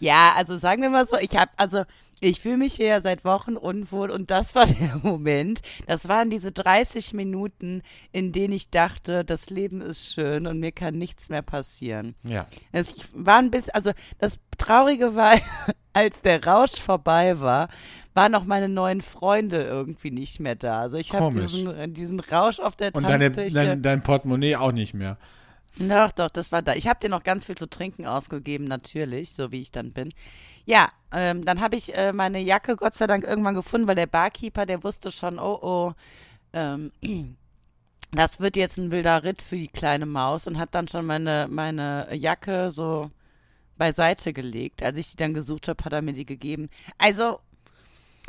S2: Ja, also sagen wir mal so, ich habe, also ich fühle mich hier ja seit Wochen unwohl und das war der Moment. Das waren diese 30 Minuten, in denen ich dachte, das Leben ist schön und mir kann nichts mehr passieren.
S1: Ja.
S2: Es war ein bisschen, also das Traurige war, als der Rausch vorbei war, waren auch meine neuen Freunde irgendwie nicht mehr da. Also ich habe diesen, diesen Rausch auf der
S1: Und deine,
S2: Tanzfläche.
S1: dein, dein Portemonnaie auch nicht mehr.
S2: Doch, doch, das war da. Ich habe dir noch ganz viel zu trinken ausgegeben, natürlich, so wie ich dann bin. Ja, ähm, dann habe ich äh, meine Jacke Gott sei Dank irgendwann gefunden, weil der Barkeeper, der wusste schon, oh, oh, ähm, das wird jetzt ein wilder Ritt für die kleine Maus und hat dann schon meine, meine Jacke so beiseite gelegt. Als ich die dann gesucht habe, hat er mir die gegeben. Also,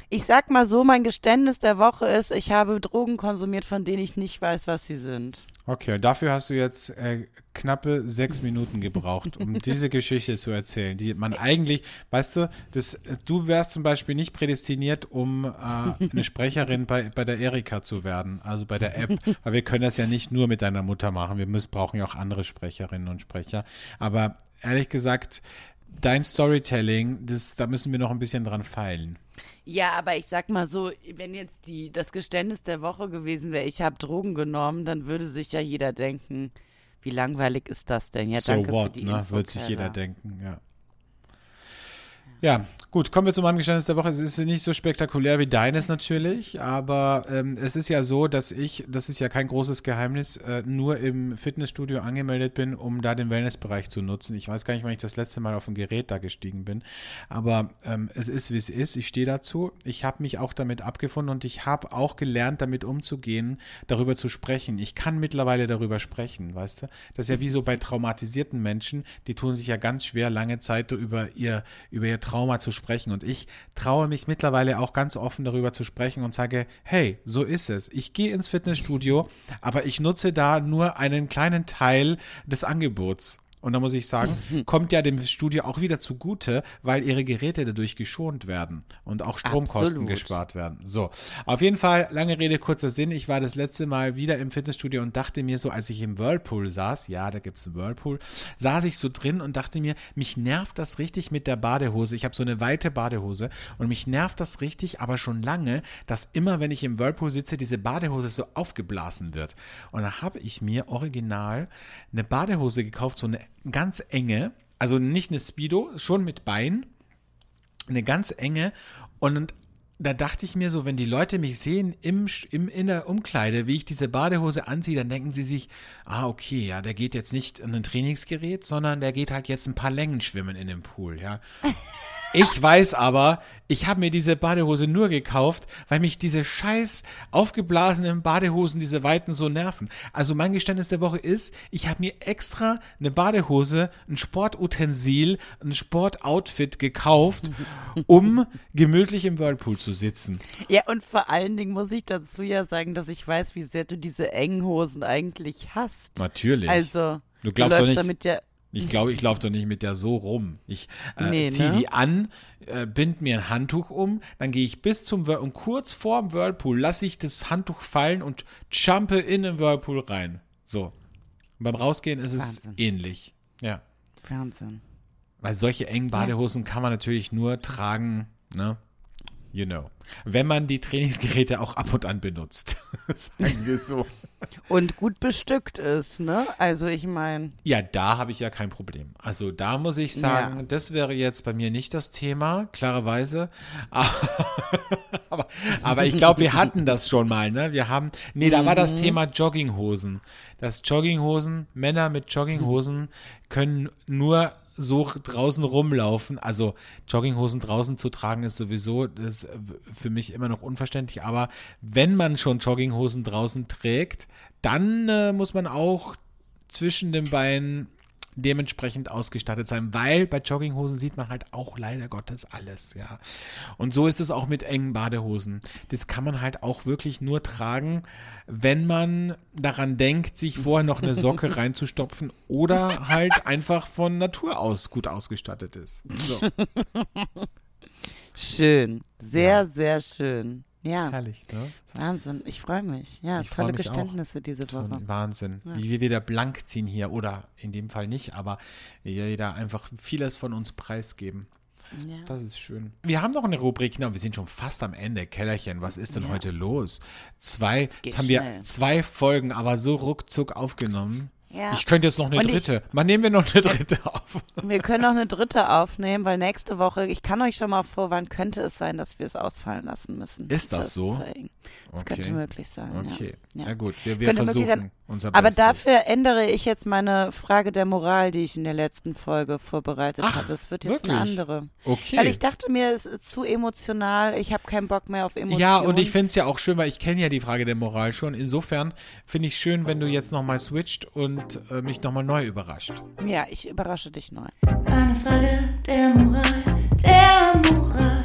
S2: ich sag mal so, mein Geständnis der Woche ist, ich habe Drogen konsumiert, von denen ich nicht weiß, was sie sind.
S1: Okay, dafür hast du jetzt äh, knappe sechs Minuten gebraucht, um diese Geschichte zu erzählen, die man eigentlich, weißt du, das, du wärst zum Beispiel nicht prädestiniert, um äh, eine Sprecherin bei, bei der Erika zu werden, also bei der App, weil wir können das ja nicht nur mit deiner Mutter machen, wir müssen, brauchen ja auch andere Sprecherinnen und Sprecher, aber ehrlich gesagt, dein Storytelling, das, da müssen wir noch ein bisschen dran feilen.
S2: Ja, aber ich sag mal so, wenn jetzt die, das Geständnis der Woche gewesen wäre, ich habe Drogen genommen, dann würde sich ja jeder denken, wie langweilig ist das denn? Ja,
S1: so
S2: danke
S1: what,
S2: für die
S1: ne?
S2: Info,
S1: Wird sich jeder denken, ja. Ja, gut, kommen wir zu meinem Geständnis der Woche. Es ist nicht so spektakulär wie deines natürlich, aber ähm, es ist ja so, dass ich, das ist ja kein großes Geheimnis, äh, nur im Fitnessstudio angemeldet bin, um da den Wellnessbereich zu nutzen. Ich weiß gar nicht, wann ich das letzte Mal auf ein Gerät da gestiegen bin, aber ähm, es ist, wie es ist. Ich stehe dazu. Ich habe mich auch damit abgefunden und ich habe auch gelernt, damit umzugehen, darüber zu sprechen. Ich kann mittlerweile darüber sprechen, weißt du? Das ist ja wie so bei traumatisierten Menschen, die tun sich ja ganz schwer, lange Zeit über ihr, über ihr Trauma zu sprechen. Und ich traue mich mittlerweile auch ganz offen darüber zu sprechen und sage, hey, so ist es. Ich gehe ins Fitnessstudio, aber ich nutze da nur einen kleinen Teil des Angebots. Und da muss ich sagen, kommt ja dem Studio auch wieder zugute, weil ihre Geräte dadurch geschont werden und auch Stromkosten
S2: Absolut.
S1: gespart werden. So, auf jeden Fall, lange Rede, kurzer Sinn. Ich war das letzte Mal wieder im Fitnessstudio und dachte mir so, als ich im Whirlpool saß, ja, da gibt's einen Whirlpool, saß ich so drin und dachte mir, mich nervt das richtig mit der Badehose. Ich habe so eine weite Badehose und mich nervt das richtig, aber schon lange, dass immer, wenn ich im Whirlpool sitze, diese Badehose so aufgeblasen wird. Und da habe ich mir original eine Badehose gekauft, so eine ganz enge, also nicht eine Speedo, schon mit Bein, eine ganz enge und da dachte ich mir so, wenn die Leute mich sehen im, im, in der Umkleide, wie ich diese Badehose anziehe, dann denken sie sich, ah, okay, ja, der geht jetzt nicht in ein Trainingsgerät, sondern der geht halt jetzt ein paar Längen schwimmen in dem Pool, ja. Ich weiß aber, ich habe mir diese Badehose nur gekauft, weil mich diese scheiß aufgeblasenen Badehosen, diese weiten so nerven. Also mein Geständnis der Woche ist, ich habe mir extra eine Badehose, ein Sportutensil, ein Sportoutfit gekauft, um gemütlich im Whirlpool zu sitzen.
S2: Ja, und vor allen Dingen muss ich dazu ja sagen, dass ich weiß, wie sehr du diese engen Hosen eigentlich hast.
S1: Natürlich.
S2: Also,
S1: Du glaubst doch
S2: läufst
S1: nicht-
S2: damit ja.
S1: Ich glaube, ich laufe doch nicht mit der so rum. Ich äh,
S2: Nee,
S1: ziehe
S2: ne?
S1: die an, äh, bind mir ein Handtuch um, dann gehe ich bis zum Whirlpool und kurz vorm Whirlpool lasse ich das Handtuch fallen und jumpe in den Whirlpool rein. So. Und beim Rausgehen ist es
S2: Wahnsinn.
S1: ähnlich. Ja.
S2: Wahnsinn.
S1: Weil solche engen Badehosen kann man natürlich nur tragen, ne? You know. Wenn man die Trainingsgeräte auch ab und an benutzt. Sagen wir so.
S2: Und gut bestückt ist, ne? Also, ich meine.
S1: Ja, da habe ich ja kein Problem. Also da muss ich sagen,
S2: Ja.
S1: das wäre jetzt bei mir nicht das Thema, klarerweise. Aber, aber, aber ich glaube, wir hatten das schon mal, ne? Wir haben, nee, da war das Thema Jogginghosen. Das Jogginghosen, Männer mit Jogginghosen können nur so draußen rumlaufen. Also Jogginghosen draußen zu tragen ist sowieso ist für mich immer noch unverständlich. Aber wenn man schon Jogginghosen draußen trägt, dann äh, muss man auch zwischen den Beinen dementsprechend ausgestattet sein, weil bei Jogginghosen sieht man halt auch leider Gottes alles, ja. Und so ist es auch mit engen Badehosen. Das kann man halt auch wirklich nur tragen, wenn man daran denkt, sich vorher noch eine Socke reinzustopfen oder halt einfach von Natur aus gut ausgestattet ist. So.
S2: Schön. Sehr, sehr schön. Ja,
S1: Herrlich, ne?
S2: Wahnsinn. Ich freue mich. Ja,
S1: Ich
S2: tolle
S1: mich auch.
S2: Geständnisse diese
S1: So
S2: Woche.
S1: Wahnsinn.
S2: Ja.
S1: Wie wir wieder blank ziehen hier. Oder in dem Fall nicht, aber jeder einfach vieles von uns preisgeben.
S2: Ja.
S1: Das ist schön. Wir haben noch eine Rubrik, na, wir sind schon fast am Ende. Kellerchen, was ist denn
S2: Ja.
S1: heute los? Zwei, jetzt haben wir
S2: schnell.
S1: zwei Folgen, aber so ruckzuck aufgenommen.
S2: Ja.
S1: Ich könnte jetzt noch eine
S2: Und ich-
S1: dritte. Mal nehmen wir noch eine dritte auf.
S2: Wir können noch eine dritte aufnehmen, weil nächste Woche, ich kann euch schon mal vorwarnen, könnte es sein, dass wir es ausfallen lassen müssen.
S1: Ist das so?
S2: Das
S1: Okay.
S2: könnte möglich sein.
S1: Okay,
S2: Ja.
S1: ja, gut, wir, wir versuchen
S2: sein.
S1: unser
S2: Aber
S1: Bestes.
S2: dafür ändere ich jetzt meine Frage der Moral, die ich in der letzten Folge vorbereitet
S1: Ach,
S2: habe. Das wird jetzt eine
S1: wirklich?
S2: andere.
S1: Okay.
S2: Weil ich dachte mir, es ist zu emotional. Ich habe keinen Bock mehr auf Emotionen.
S1: Ja, und ich finde es ja auch schön, weil ich kenne ja die Frage der Moral schon. Insofern finde ich es schön, wenn du jetzt nochmal switcht und äh, mich nochmal neu überrascht.
S2: Ja, ich überrasche dich neu.
S3: Eine Frage der Moral, der Moral.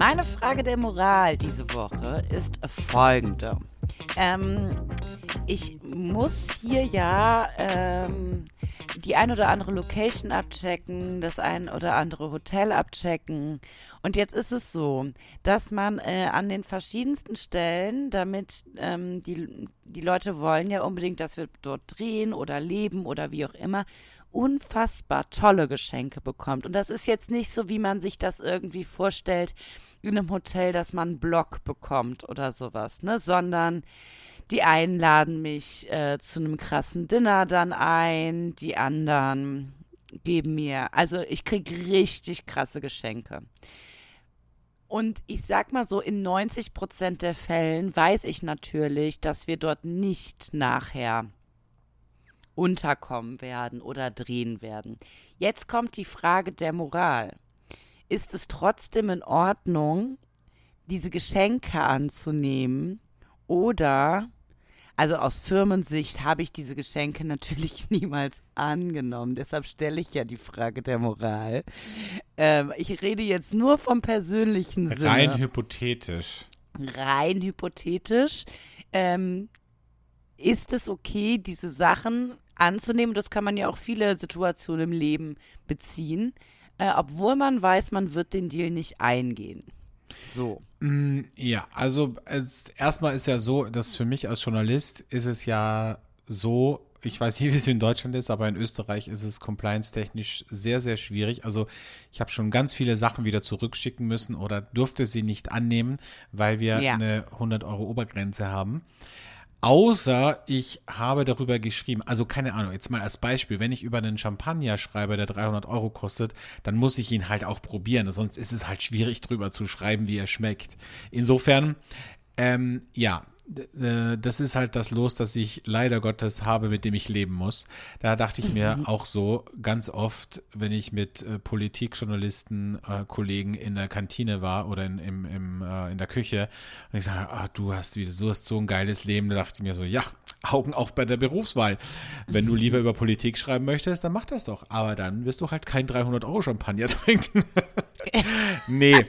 S2: Meine Frage der Moral diese Woche ist folgende. Ähm, ich muss hier ja ähm, die ein oder andere Location abchecken, das ein oder andere Hotel abchecken. Und jetzt ist es so, dass man äh, an den verschiedensten Stellen, damit ähm, die, die Leute wollen ja unbedingt, dass wir dort drehen oder leben oder wie auch immer, unfassbar tolle Geschenke bekommt. Und das ist jetzt nicht so, wie man sich das irgendwie vorstellt in einem Hotel, dass man einen Block bekommt oder sowas, ne? Sondern die einen laden mich äh, zu einem krassen Dinner dann ein, die anderen geben mir, also ich kriege richtig krasse Geschenke. Und ich sag mal so, in 90 Prozent der Fällen weiß ich natürlich, dass wir dort nicht nachher unterkommen werden oder drehen werden. Jetzt kommt die Frage der Moral. Ist es trotzdem in Ordnung, diese Geschenke anzunehmen oder, also aus Firmensicht habe ich diese Geschenke natürlich niemals angenommen, deshalb stelle ich ja die Frage der Moral. Ähm, ich rede jetzt nur vom persönlichen Sinne
S1: Rein hypothetisch.
S2: rein hypothetisch, ähm, ist es okay, diese Sachen anzunehmen? Das kann man ja auch viele Situationen im Leben beziehen, äh, obwohl man weiß, man wird den Deal nicht eingehen. So.
S1: Mm, Ja, also es, erstmal ist ja so, dass für mich als Journalist ist es ja so, ich weiß nicht, wie es in Deutschland ist, aber in Österreich ist es compliance-technisch sehr, sehr schwierig. Also ich habe schon ganz viele Sachen wieder zurückschicken müssen oder durfte sie nicht annehmen, weil wir
S2: Ja.
S1: eine 100 Euro Obergrenze haben. Außer ich habe darüber geschrieben, also keine Ahnung, jetzt mal als Beispiel, wenn ich über einen Champagner schreibe, der 300 Euro kostet, dann muss ich ihn halt auch probieren, sonst ist es halt schwierig drüber zu schreiben, wie er schmeckt. Insofern, ähm, ja, das ist halt das Los, das ich leider Gottes habe, mit dem ich leben muss. Da dachte ich mir auch so ganz oft, wenn ich mit äh, Politikjournalisten, äh, Kollegen in der Kantine war oder in, im, im, äh, in der Küche und ich sage, ah, du hast wieder, du hast so ein geiles Leben, da dachte ich mir so, ja, Augen auf bei der Berufswahl. Wenn du lieber über Politik schreiben möchtest, dann mach das doch. Aber dann wirst du halt kein 300 Euro Champagner trinken. nee,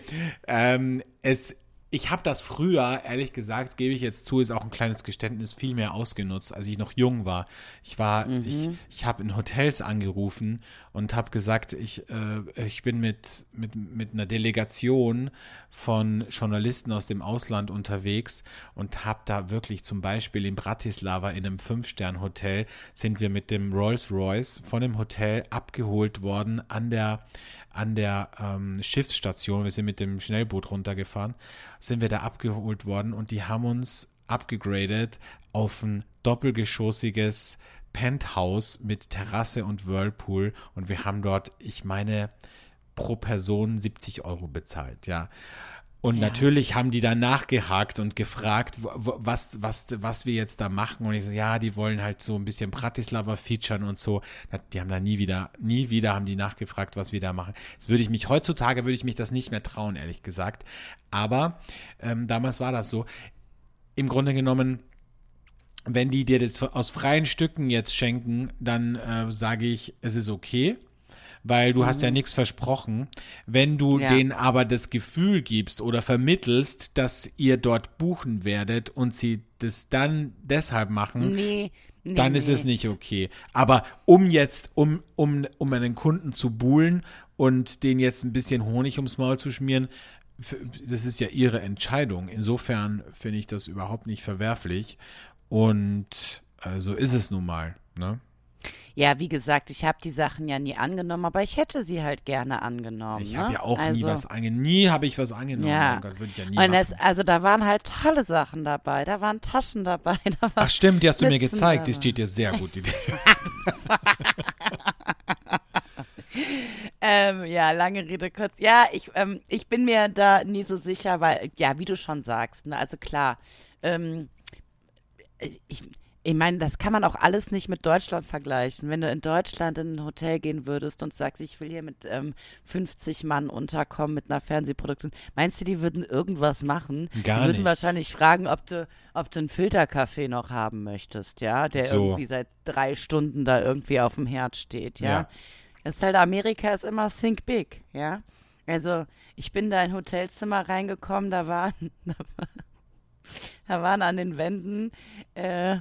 S1: ähm, es, ich habe das früher, ehrlich gesagt, gebe ich jetzt zu, ist auch ein kleines Geständnis, viel mehr ausgenutzt, als ich noch jung war. Ich war, ich, ich habe in Hotels angerufen und habe gesagt, ich, äh, ich bin mit, mit, mit einer Delegation von Journalisten aus dem Ausland unterwegs und habe da wirklich zum Beispiel in Bratislava in einem Fünf-Stern-Hotel sind wir mit dem Rolls-Royce von dem Hotel abgeholt worden an der an der ähm, Schiffsstation, wir sind mit dem Schnellboot runtergefahren, sind wir da abgeholt worden und die haben uns abgegradet auf ein doppelgeschossiges Penthouse mit Terrasse und Whirlpool und wir haben dort, ich meine, pro Person 70 Euro bezahlt, ja. Und
S2: Ja.
S1: natürlich haben die dann nachgehakt und gefragt, was, was, was wir jetzt da machen. Und ich so, ja, die wollen halt so ein bisschen Bratislava featuren und so. Die haben da nie wieder, nie wieder haben die nachgefragt, was wir da machen. Jetzt würde ich mich, heutzutage würde ich mich das nicht mehr trauen, ehrlich gesagt. Aber ähm, damals war das so. Im Grunde genommen, wenn die dir das aus freien Stücken jetzt schenken, dann äh, sage ich, es ist okay, weil du hast ja nichts versprochen. Wenn du
S2: Ja.
S1: denen aber das Gefühl gibst oder vermittelst, dass ihr dort buchen werdet und sie das dann deshalb machen,
S2: Nee, nee
S1: dann ist
S2: nee.
S1: es nicht okay. Aber um jetzt, um, um, um einen Kunden zu buhlen und den jetzt ein bisschen Honig ums Maul zu schmieren, das ist ja ihre Entscheidung. Insofern finde ich das überhaupt nicht verwerflich. Und äh, so ist es nun mal. Ne?
S2: Ja, wie gesagt, ich habe die Sachen ja nie angenommen, aber ich hätte sie halt gerne angenommen.
S1: Ich
S2: ne?
S1: habe ja auch nie
S2: Also-
S1: was angenommen. Nie habe ich was angenommen.
S2: Ja.
S1: Mein Gott, würde ich ja nie
S2: Und es, also da waren halt tolle Sachen dabei. Da waren Taschen dabei. Da
S1: Ach stimmt, die hast du mir gezeigt. Die
S2: dabei.
S1: steht dir sehr gut. Die,
S2: Ähm, ja, lange Rede, kurz. Ja, ich, ähm, ich bin mir da nie so sicher, weil, ja, wie du schon sagst, ne, also klar, ähm, ich, ich meine, das kann man auch alles nicht mit Deutschland vergleichen. Wenn du in Deutschland in ein Hotel gehen würdest und sagst, ich will hier mit ähm, 50 Mann unterkommen mit einer Fernsehproduktion, meinst du, die würden irgendwas machen?
S1: Gar
S2: die würden
S1: nichts.
S2: wahrscheinlich fragen, ob du, ob du einen Filterkaffee noch haben möchtest, ja, der
S1: So.
S2: irgendwie seit drei Stunden da irgendwie auf dem Herd steht, ja.
S1: Ja.
S2: Es ist halt, Amerika ist immer think big, ja. Also, ich bin da in ein Hotelzimmer reingekommen, da waren, da, war, da waren an den Wänden äh,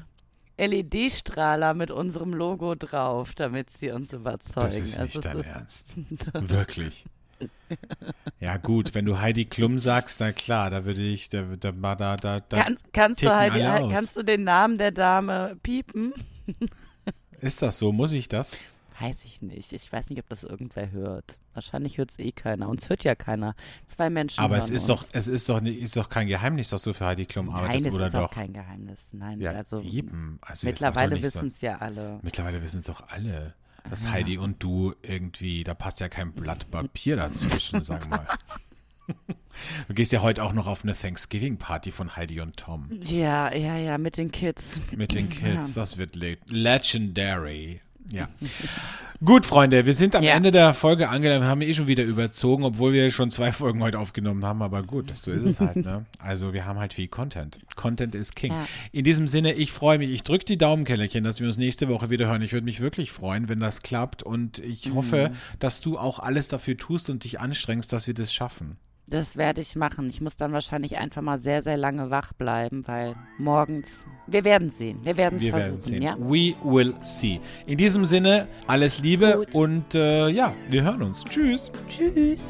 S2: LED-Strahler mit unserem Logo drauf, damit sie uns überzeugen.
S1: das ist nicht
S2: also,
S1: dein
S2: es
S1: Ernst. Wirklich. Ja gut, wenn du Heidi Klum sagst, na klar, da würde ich, da, da, da, da, da
S2: Kann, kannst, du
S1: aus.
S2: kannst du den Namen der Dame piepen?
S1: ist das so? Muss ich das?
S2: Weiß ich nicht. Ich weiß nicht, ob das irgendwer hört. Wahrscheinlich hört es eh keiner. Uns hört ja keiner. Zwei Menschen.
S1: Aber es ist
S2: uns.
S1: doch, es ist doch, ist doch kein Geheimnis, dass du für Heidi Klum
S2: Nein,
S1: arbeitest,
S2: das
S1: oder
S2: ist
S1: doch?
S2: auch kein Geheimnis. Nein,
S1: ja,
S2: also
S1: eben. Also
S2: mittlerweile wissen
S1: so.
S2: es ja alle.
S1: Mittlerweile wissen es doch alle, dass Heidi und du irgendwie, da passt ja kein Blatt Papier dazwischen, sag mal. Du gehst ja heute auch noch auf eine Thanksgiving-Party von Heidi und Tom.
S2: Ja, ja, ja, mit den Kids.
S1: Mit den Kids, das wird le legendary. Ja. Gut, Freunde, wir sind am
S2: Ja.
S1: Ende der Folge angelangt. Wir haben eh schon wieder überzogen, obwohl wir schon zwei Folgen heute aufgenommen haben. Aber gut, so ist es halt. Ne? Also wir haben halt viel Content. Content ist King.
S2: Ja.
S1: In diesem Sinne, ich freue mich. Ich drücke die Daumenkellerchen, dass wir uns nächste Woche wieder hören. Ich würde mich wirklich freuen, wenn das klappt. Und ich hoffe, dass du auch alles dafür tust und dich anstrengst, dass wir das schaffen.
S2: Das werde ich machen. Ich muss dann wahrscheinlich einfach mal sehr, sehr lange wach bleiben, weil morgens. Wir werden sehen. Wir werden es
S1: Wir
S2: versuchen,
S1: werden sehen.
S2: ja?
S1: We will see. In diesem Sinne, alles Liebe
S2: Gut.
S1: und äh, ja, wir hören uns. Tschüss.
S2: Tschüss.